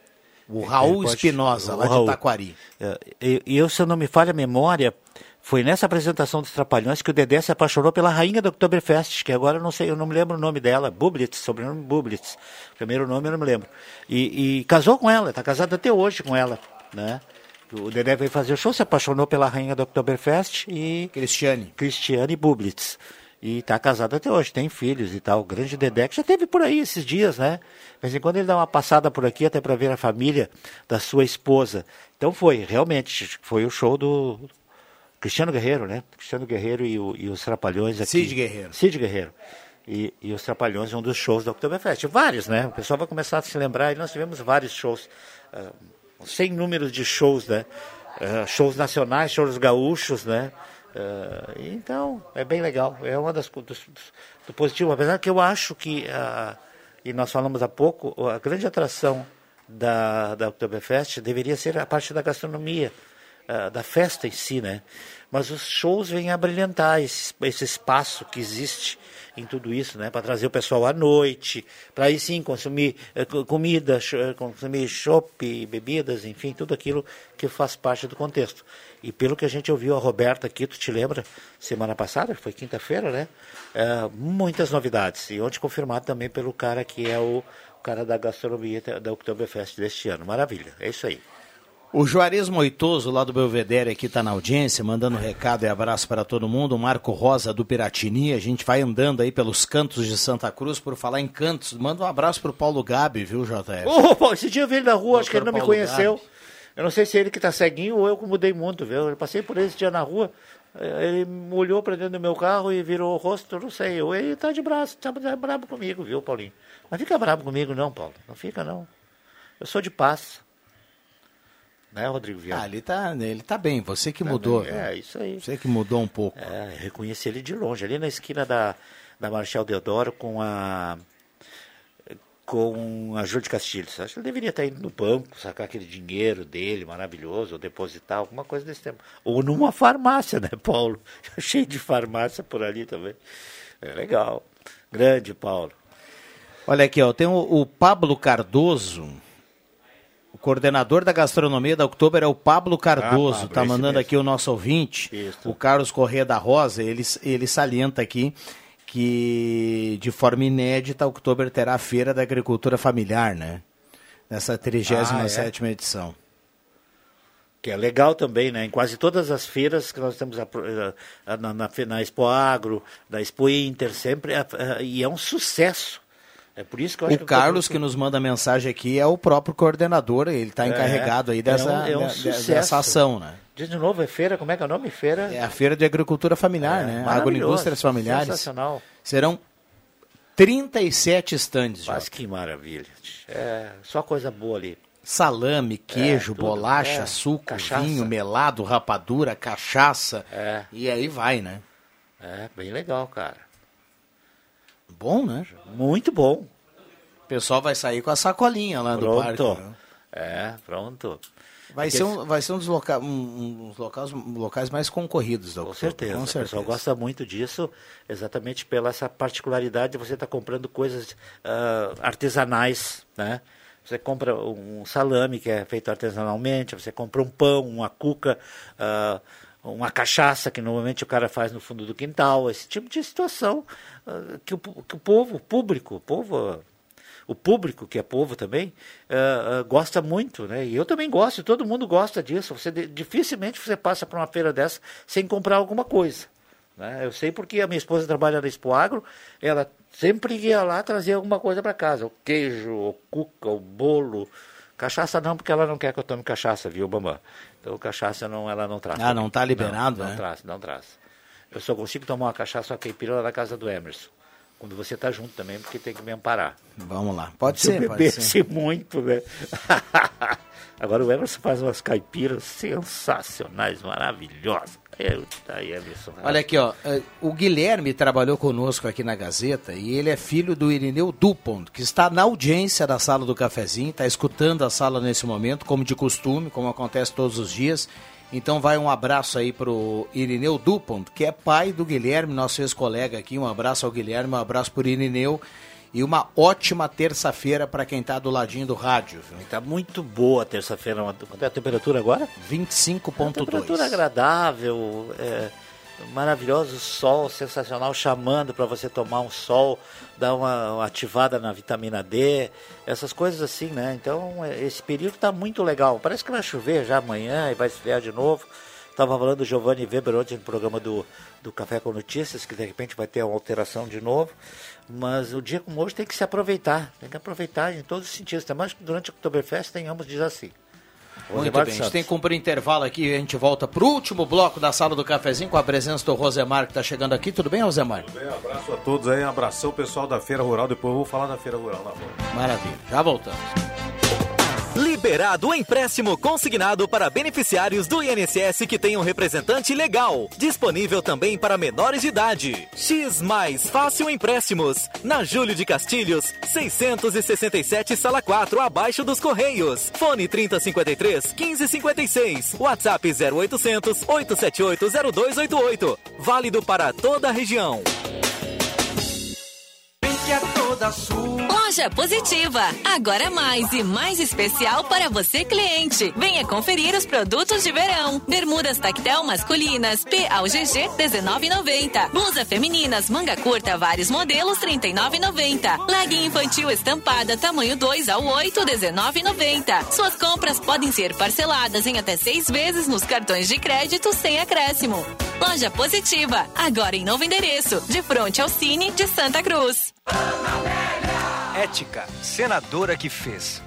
O Raul Ele pode- Espinosa, lá de Raul. Taquari. É, E e eu, se eu não me falha a memória, foi nessa apresentação dos Trapalhões que o Dedé se apaixonou pela rainha do Oktoberfest, que agora eu não sei, eu não me lembro o nome dela, Bublitz, sobrenome Bublitz. Primeiro nome eu não me lembro. E, e casou com ela, está casado até hoje com ela, né? O Dedé veio fazer o show, se apaixonou pela rainha do Oktoberfest e... Cristiane. Cristiane Bublitz. E está casado até hoje, tem filhos e tal. O grande Dedé, que já teve por aí esses dias, né? De vez em quando ele dá uma passada por aqui, até para ver a família da sua esposa. Então foi, realmente, foi o show do Cristiano Guerreiro, né? Cristiano Guerreiro e, o- e os Trapalhões aqui. Cid Guerreiro. Cid Guerreiro. E, e os Trapalhões, um dos shows do Oktoberfest. Vários, né? O pessoal vai começar a se lembrar, e nós tivemos vários shows. ah, sem números de shows, né? Ah, shows nacionais, shows gaúchos, né? Ah, então, é bem legal. É uma das co- dos, dos- do positivo. Apesar que eu acho que, ah, e nós falamos há pouco, a grande atração da, da Oktoberfest deveria ser a parte da gastronomia, ah, da festa em si, né? Mas os shows vêm a brilhantar esse, esse espaço que existe em tudo isso, né? Para trazer o pessoal à noite, para aí sim consumir eh, co- comida, eh, consumir chopp, bebidas, enfim, tudo aquilo que faz parte do contexto. E pelo que a gente ouviu a Roberta aqui, tu te lembra, semana passada, foi quinta-feira, né? Eh, muitas novidades. E ontem confirmado também pelo cara que é o, o cara da gastronomia da Oktoberfest deste ano. Maravilha, é isso aí. O Juarez Moitoso, lá do Belvedere, aqui está na audiência, mandando recado e abraço para todo mundo. O Marco Rosa, do Piratini. A gente vai andando aí pelos cantos de Santa Cruz, por falar em cantos. Manda um abraço para o Paulo Gabi, viu, JF? Ô, esse dia eu vi ele na rua, acho que ele não Doutor me Paulo conheceu. Gabi. Eu não sei se é ele que tá ceguinho ou eu que mudei muito, viu? Eu passei por ele esse dia na rua, eh, ele olhou pra dentro do meu carro e virou o rosto, eu não sei. Ele tá de braço, tá tá brabo comigo, viu, Paulinho? Não fica brabo comigo não, Paulo. Não fica não. Eu sou de paz. Né, Rodrigo Viana? Ah, ele tá, ele tá bem, você que Tá mudou. bem? É, isso aí. Você que mudou um pouco. É, reconheci ele de longe, ali na esquina da, da Marechal Deodoro com a com a Júlia de Castilhos. Acho que ele deveria estar indo no banco, sacar aquele dinheiro dele maravilhoso, ou depositar, alguma coisa desse tempo. Ou numa farmácia, né, Paulo? Cheio de farmácia por ali também. É legal. Grande, Paulo. Olha aqui, ó, tem o, o Pablo Cardoso. O coordenador da gastronomia da Oktober é o Pablo Cardoso. Pablo, tá mandando mesmo. aqui o nosso ouvinte, Isso. o Carlos Corrêa da Rosa. Ele, ele salienta aqui que de forma inédita a Oktober terá a Feira da Agricultura Familiar, né? Nessa 37 Ah, é? edição. Que é legal também, né? Em quase todas as feiras que nós temos a- a- na, na, na Expo Agro, na Expo Inter, sempre, é- e é um sucesso. É por isso que eu acho O que Carlos que nos manda mensagem aqui é o próprio coordenador, ele está É, encarregado aí é dessa, um- é um sucesso. dessa ação, né? Diz de novo, é feira, como é que é o nome? Feira? É a Feira de Agricultura Familiar, É, né? Agroindústrias Familiares. sensacional. Serão 37 estandes, Mas que maravilha. É, só coisa boa ali. Salame, queijo, É, bolacha, É, suco, cachaça. vinho, melado, rapadura, cachaça. É. E aí vai, né? É, bem legal, cara. Bom, né? Muito bom. O pessoal vai sair com a sacolinha lá do Pronto. parque. né? É, pronto. Vai Porque ser, um, vai ser um dos loca um, um locais, locais mais concorridos da Com certeza. Com O pessoal certeza. gosta muito disso, exatamente pela essa particularidade de você estar comprando coisas ah, artesanais, né? Você compra um salame que é feito artesanalmente, você compra um pão, uma cuca, ah, uma cachaça que normalmente o cara faz no fundo do quintal, esse tipo de situação ah, que, o, que o povo, o público, o povo o público, que é povo também, ah, ah, gosta muito, né? E eu também gosto, todo mundo gosta disso. Você dificilmente você passa por uma feira dessa sem comprar alguma coisa. Né? Eu sei porque a minha esposa trabalha na Expo Agro, ela sempre ia lá trazer alguma coisa para casa, o queijo, o cuca, o bolo. Cachaça não, porque ela não quer que eu tome cachaça, viu, Bambam? Então cachaça não, ela não traz. Ah, não tá liberado, Não, né? não traz, não traz. Eu só consigo tomar uma cachaça, uma caipira lá na casa do Emerson. Quando você tá junto também, porque tem que me amparar. Vamos lá. Pode Se ser, eu pode ser. muito, né? Agora o Emerson faz umas caipiras sensacionais, maravilhosas. Emerson. Olha aqui, ó. eh, O Guilherme trabalhou conosco aqui na Gazeta e ele é filho do Irineu Dupont, que está na audiência da sala do cafezinho, está escutando a sala nesse momento, como de costume, como acontece todos os dias. Então vai um abraço aí pro Irineu Dupont, que é pai do Guilherme, nosso ex-colega aqui. Um abraço ao Guilherme, um abraço pro Irineu. E uma ótima terça-feira para quem está do ladinho do rádio. viu? Tá muito boa a terça-feira. Quanto é a temperatura agora? 25.2. Temperatura agradável, é, maravilhoso sol, sensacional, chamando para você tomar um sol, dar uma, uma ativada na vitamina D, essas coisas assim, né? Então, é, esse período está muito legal. Parece que vai chover já amanhã e vai esfriar de novo. Estava falando do Giovanni Weber ontem no programa do, do Café com Notícias, que de repente vai ter uma alteração de novo. Mas o dia como hoje tem que se aproveitar, tem que aproveitar em todos os sentidos. Até mais que durante o Oktoberfest tenhamos dias assim. Muito Rosemar bem, a gente tem que cumprir intervalo aqui e a gente volta para o último bloco da sala do cafezinho com a presença do Rosemar que está chegando aqui. Tudo bem, Rosemar? Bem, abraço a todos aí, abração pessoal da Feira Rural. Depois eu vou falar da Feira Rural na volta. Maravilha, já voltamos. Liberado o empréstimo consignado para beneficiários do INSS que tenham representante legal. Disponível também para menores de idade. X Mais Fácil Empréstimos. Na Júlio de Castilhos, 667 Sala 4, abaixo dos Correios. Fone 3053 1556. WhatsApp 0800 878 0288. Válido para toda a região. É toda sua. Loja Positiva. Agora mais e mais especial para você, cliente. Venha conferir os produtos de verão. Bermudas tactel masculinas, P ao GG, 19,90. Blusa femininas, manga curta, vários modelos, 39,90. Legging infantil estampada, tamanho 2 ao 8, 19,90. Suas compras podem ser parceladas em até seis vezes nos cartões de crédito sem acréscimo. Loja Positiva. Agora em novo endereço, de frente ao Cine de Santa Cruz. Ética, senadora que fez.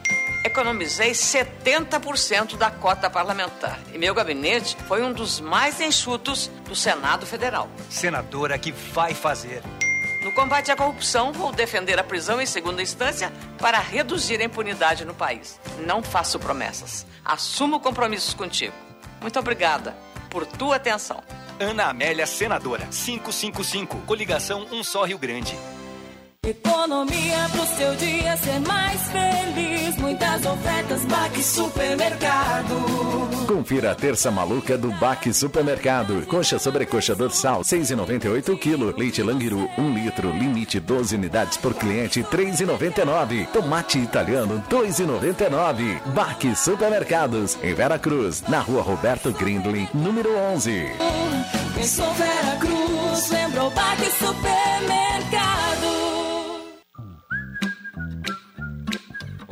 Economizei 70% da cota parlamentar. E meu gabinete foi um dos mais enxutos do Senado Federal. Senadora que vai fazer. No combate à corrupção, vou defender a prisão em segunda instância para reduzir a impunidade no país. Não faço promessas. Assumo compromissos contigo. Muito obrigada por tua atenção. Ana Amélia, senadora. 555, coligação Um Só Rio Grande. Economia pro seu dia ser mais feliz. Muitas ofertas, Baque Supermercado. Confira a terça maluca do Baque Supermercado. Coxa sobrecoxa dorsal, 6,98 o quilo. Leite Langiru, 1 litro. Limite 12 unidades por cliente, 3,99. Tomate italiano, 2,99. Baque Supermercados, em Vera Cruz, na rua Roberto Grindlin, número 11. Pensou Vera Cruz, lembrou Baque Supermercado.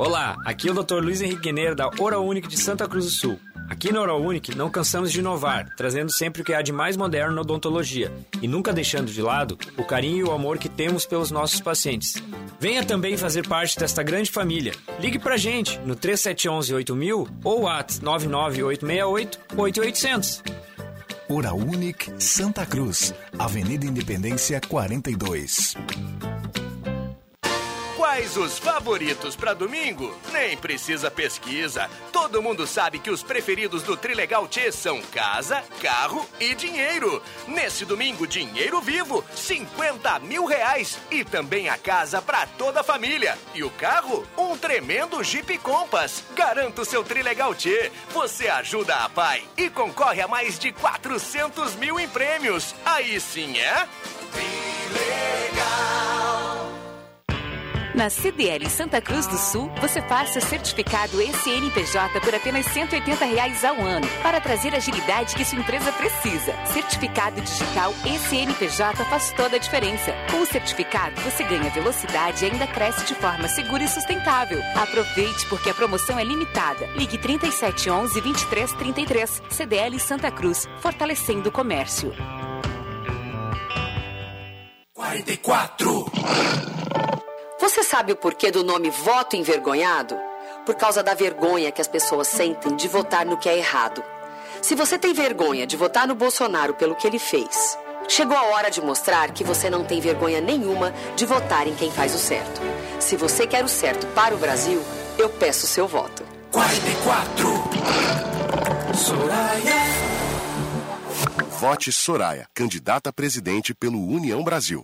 Olá, aqui é o Dr. Luiz Henrique Guineiro da Oral de Santa Cruz do Sul. Aqui na Oral não cansamos de inovar, trazendo sempre o que há de mais moderno na odontologia e nunca deixando de lado o carinho e o amor que temos pelos nossos pacientes. Venha também fazer parte desta grande família. Ligue pra gente no 3711 8000 ou at 99868 8800. Oral Santa Cruz, Avenida Independência 42. Mas os favoritos para domingo nem precisa pesquisa. Todo mundo sabe que os preferidos do Trilegal T são casa, carro e dinheiro. Nesse domingo, dinheiro vivo, 50 mil reais. E também a casa para toda a família. E o carro, um tremendo Jeep Compass. Garanta o seu Trilegal T. Você ajuda a pai e concorre a mais de 400 mil em prêmios. Aí sim é? Na CDL Santa Cruz do Sul, você faz seu certificado ECNPJ por apenas 180 reais ao ano, para trazer a agilidade que sua empresa precisa. Certificado digital ECNPJ faz toda a diferença. Com o certificado, você ganha velocidade e ainda cresce de forma segura e sustentável. Aproveite porque a promoção é limitada. Ligue 3711 2333. CDL Santa Cruz, fortalecendo o comércio. 44. Você sabe o porquê do nome voto envergonhado? Por causa da vergonha que as pessoas sentem de votar no que é errado. Se você tem vergonha de votar no Bolsonaro pelo que ele fez, chegou a hora de mostrar que você não tem vergonha nenhuma de votar em quem faz o certo. Se você quer o certo para o Brasil, eu peço seu voto. 44. Soraya. Vote Soraya, candidata a presidente pelo União Brasil.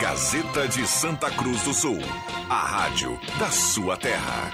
Gazeta de Santa Cruz do Sul. A rádio da sua terra.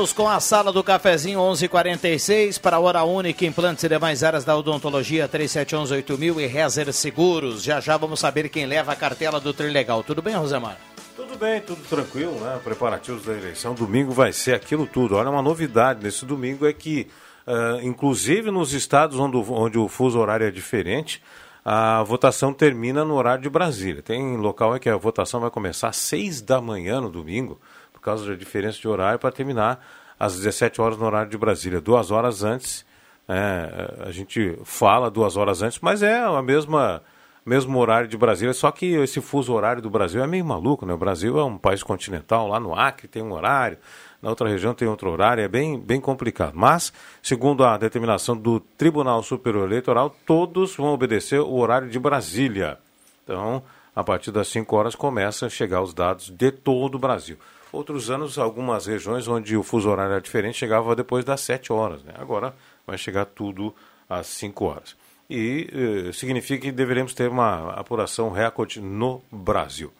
Voltamos com a sala do cafezinho 1146 para a Hora Única, implantes e demais áreas da odontologia 37118000 e Rezer Seguros. Já já vamos saber quem leva a cartela do Trilegal. Tudo bem, Rosemar? Tudo bem, tudo tranquilo, né? Preparativos da eleição. Domingo vai ser aquilo tudo. Olha, uma novidade nesse domingo é que, uh, inclusive nos estados onde, onde o fuso horário é diferente, a votação termina no horário de Brasília. Tem local em que a votação vai começar às seis da manhã no domingo por causa da diferença de horário, para terminar às 17 horas no horário de Brasília, duas horas antes. É, a gente fala duas horas antes, mas é mesma mesmo horário de Brasília, só que esse fuso horário do Brasil é meio maluco, né? O Brasil é um país continental, lá no Acre tem um horário, na outra região tem outro horário, é bem, bem complicado. Mas, segundo a determinação do Tribunal Superior Eleitoral, todos vão obedecer o horário de Brasília. Então, a partir das 5 horas começa a chegar os dados de todo o Brasil. Outros anos, algumas regiões onde o fuso horário era diferente, chegava depois das 7 horas. Né? Agora vai chegar tudo às 5 horas. E eh, significa que deveremos ter uma apuração recorde no Brasil.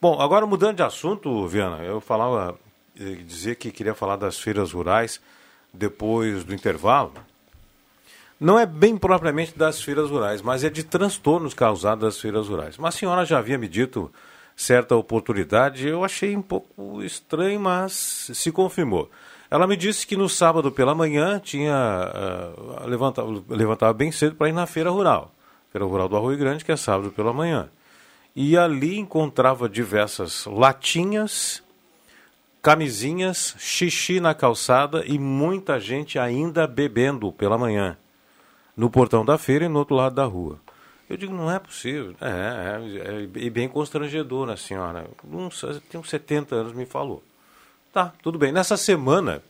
Bom, agora mudando de assunto, Viana, eu falava, eh, dizer que queria falar das feiras rurais depois do intervalo. Não é bem propriamente das feiras rurais, mas é de transtornos causados das feiras rurais. Uma senhora já havia me dito certa oportunidade, eu achei um pouco estranho, mas se confirmou. Ela me disse que no sábado pela manhã tinha uh, levantava, levantava bem cedo para ir na feira rural, feira rural do Arroio Grande, que é sábado pela manhã. E ali encontrava diversas latinhas, camisinhas, xixi na calçada e muita gente ainda bebendo pela manhã, no portão da feira e no outro lado da rua. Eu digo, não é possível. É, é, é e bem constrangedor a senhora. Sei, tem uns 70 anos, me falou. Tá, tudo bem. Nessa semana,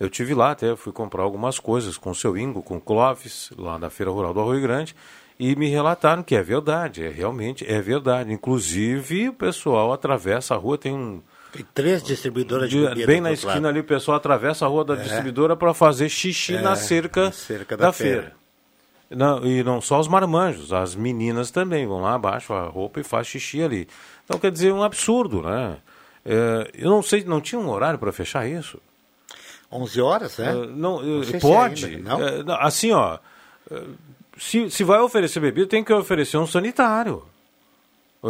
eu tive lá, até fui comprar algumas coisas com o seu Ingo, com o Clóvis, lá na Feira Rural do Arroio Grande, e me relataram que é verdade, é realmente é verdade. Inclusive, o pessoal atravessa a rua, tem um. Tem três distribuidoras de, de bebida Bem na esquina lado. ali, o pessoal atravessa a rua da É. distribuidora para fazer xixi É, na cerca, na cerca da da, feira. feira. Não, e não só os marmanjos, as meninas também vão lá abaixo a roupa e faz xixi ali. Então quer dizer, um absurdo, né? É, eu não sei, não tinha um horário para fechar isso? 11 horas, né? É, não, Não sei se pode. ainda, não? É, não, assim, ó, eh, se, se vai oferecer bebida, tem que oferecer um sanitário.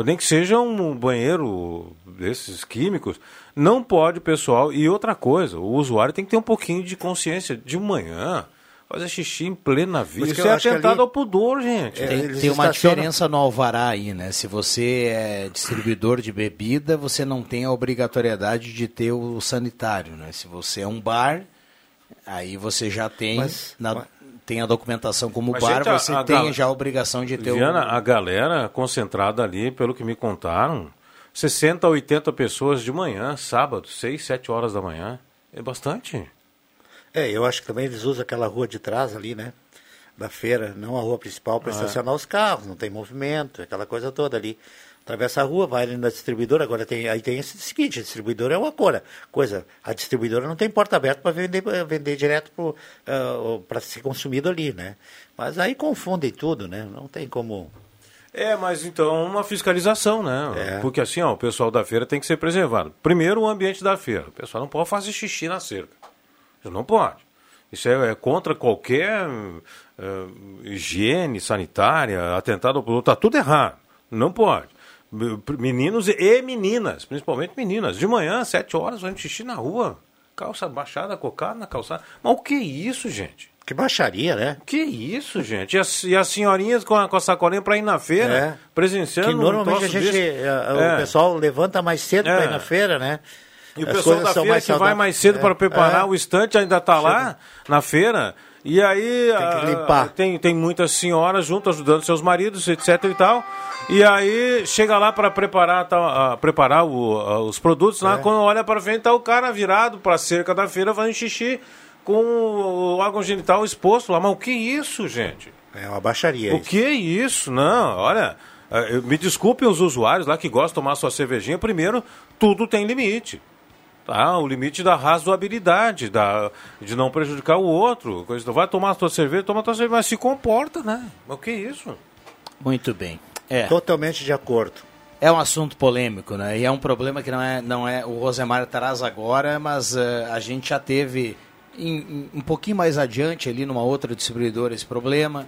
Nem que seja um banheiro desses químicos. Não pode, pessoal. E outra coisa, o usuário tem que ter um pouquinho de consciência de manhã. Fazer xixi em plena vida. Mas que Isso é atentado ali- ao pudor, gente. É, Tem, tem uma diferença no alvará aí, né? Se você é distribuidor de bebida, você não tem a obrigatoriedade de ter o sanitário, né? Se você é um bar, aí você já tem, Mas- na- tem a documentação como Mas, bar, gente, a- você a tem gal- já a obrigação de ter Viana, o... a galera concentrada ali, pelo que me contaram, 60 a 80 pessoas de manhã, sábado, 6, 7 horas da manhã. É bastante. É, eu acho que também eles usam aquela rua de trás ali, né? Da feira, não a rua principal, para Ah, é. estacionar os carros, não tem movimento, aquela coisa toda ali. Atravessa a rua, vai ali na distribuidora, agora tem, aí tem esse seguinte, a distribuidora é uma cora, coisa, a distribuidora não tem porta aberta para vender, vender direto para ser consumido ali, né? Mas aí confundem tudo, né? Não tem como... É, mas então uma fiscalização, né? É. Porque assim, ó, o pessoal da feira tem que ser preservado. Primeiro, o ambiente da feira. O pessoal não pode fazer xixi na cerca. Isso não pode. Isso é, é contra qualquer eh, higiene sanitária, atentado ao produto. Está tudo errado. Não pode. Meninos e meninas, principalmente meninas. De manhã, sete horas, fazendo xixi na rua. Calça baixada, cocada na calçada. Mas o que é isso, gente? Que baixaria, né? Que isso, gente? E as, e as senhorinhas com a, com a sacolinha para ir na feira, É. presenciando Que normalmente um a gente, desse. eh, É. o pessoal levanta mais cedo É. para ir na feira, né? E o As pessoal da feira que vai mais cedo É. para preparar É. o estante ainda está lá na feira. E aí Tem que ah, limpar. Tem, tem muitas senhoras junto ajudando seus maridos, etc e tal. E aí chega lá para preparar, tal, ah, preparar o- ah, os produtos lá, É. quando olha para frente tá o cara virado para cerca da feira fazendo xixi com o órgão genital exposto lá. Mas o que é isso, gente? É uma baixaria. O que é isso? Não, olha, me desculpem os usuários lá que gostam de tomar sua cervejinha. Primeiro, tudo tem limite. Tá? O limite da razoabilidade, da, de não prejudicar o outro. Coisa, vai tomar a tua cerveja, toma a tua cerveja, mas se comporta, né? Mas o que é isso? Muito bem. É. Totalmente de acordo. É um assunto polêmico, né? E é um problema que não é, não é o Rosemar traz agora, mas eh, a gente já teve em- em- um pouquinho mais adiante ali numa outra distribuidora esse problema.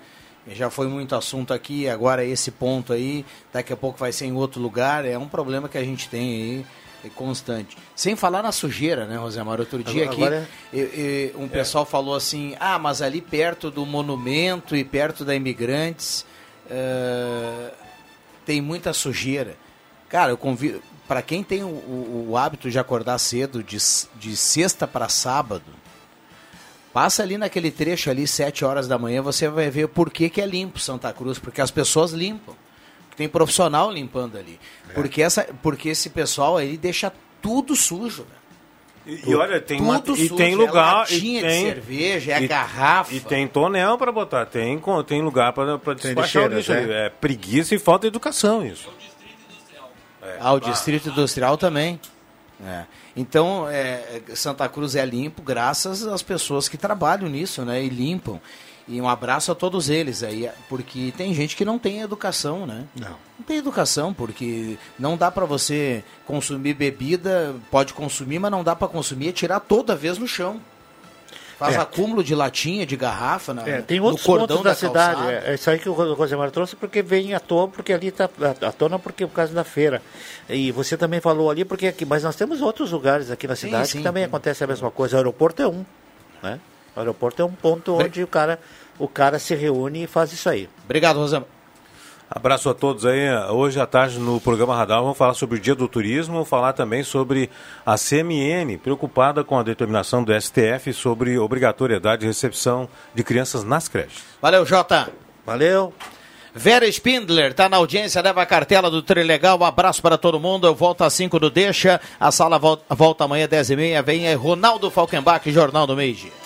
Já foi muito assunto aqui, agora esse ponto aí, daqui a pouco vai ser em outro lugar. É um problema que a gente tem aí é constante. Sem falar na sujeira, né, Rosemar? Outro dia aqui, agora e um pessoal falou assim: ah, mas ali perto do monumento e perto da Imigrantes eh, tem muita sujeira. Cara, eu convido. Para quem tem o, o- o hábito de acordar cedo, de, de sexta para sábado, passa ali naquele trecho ali, sete horas da manhã, você vai ver por que, que é limpo Santa Cruz, porque as pessoas limpam. Tem profissional limpando ali. Porque, essa, porque esse pessoal aí deixa tudo sujo. né? E, e olha, tem, uma, Tudo e sujo, tem é lugar. latinha e de tem, cerveja, é e- garrafa. E tem tonel para botar, tem, tem lugar para despachar lixo. é. É preguiça e falta de educação isso. Ah, o Distrito Industrial também. É. Então, é, Santa Cruz é limpo graças às pessoas que trabalham nisso, né? E limpam. E um abraço a todos eles aí, porque tem gente que não tem educação, né? Não. Não tem educação, porque não dá para você consumir bebida, pode consumir, mas não dá para consumir e tirar toda vez no chão. Faz É. acúmulo de latinha, de garrafa na, É, tem no outros cordão pontos da, calçada. cidade. É, é isso aí que o Ro- Rosemar trouxe, porque vem à toa, porque ali está à tona porque por causa da feira. E você também falou ali, porque aqui, mas nós temos outros lugares aqui na Sim, cidade sim. que também acontece a mesma coisa. O aeroporto é um. Né? O aeroporto é um ponto onde o cara, o cara se reúne e faz isso aí. Obrigado, Rosemar. Abraço a todos aí. Hoje à tarde no programa Radar vamos falar sobre o Dia do Turismo, vamos falar também sobre a CMN, preocupada com a determinação do STF sobre obrigatoriedade de recepção de crianças nas creches. Valeu, Jota. Valeu. Vera Spindler tá na audiência, leva a cartela do Trilegal. Um abraço para todo mundo. Eu volto às 5 do Deixa. A sala volta, volta amanhã, 10 e meia. Vem aí Ronaldo Falkenbach, Jornal do Meio Dia.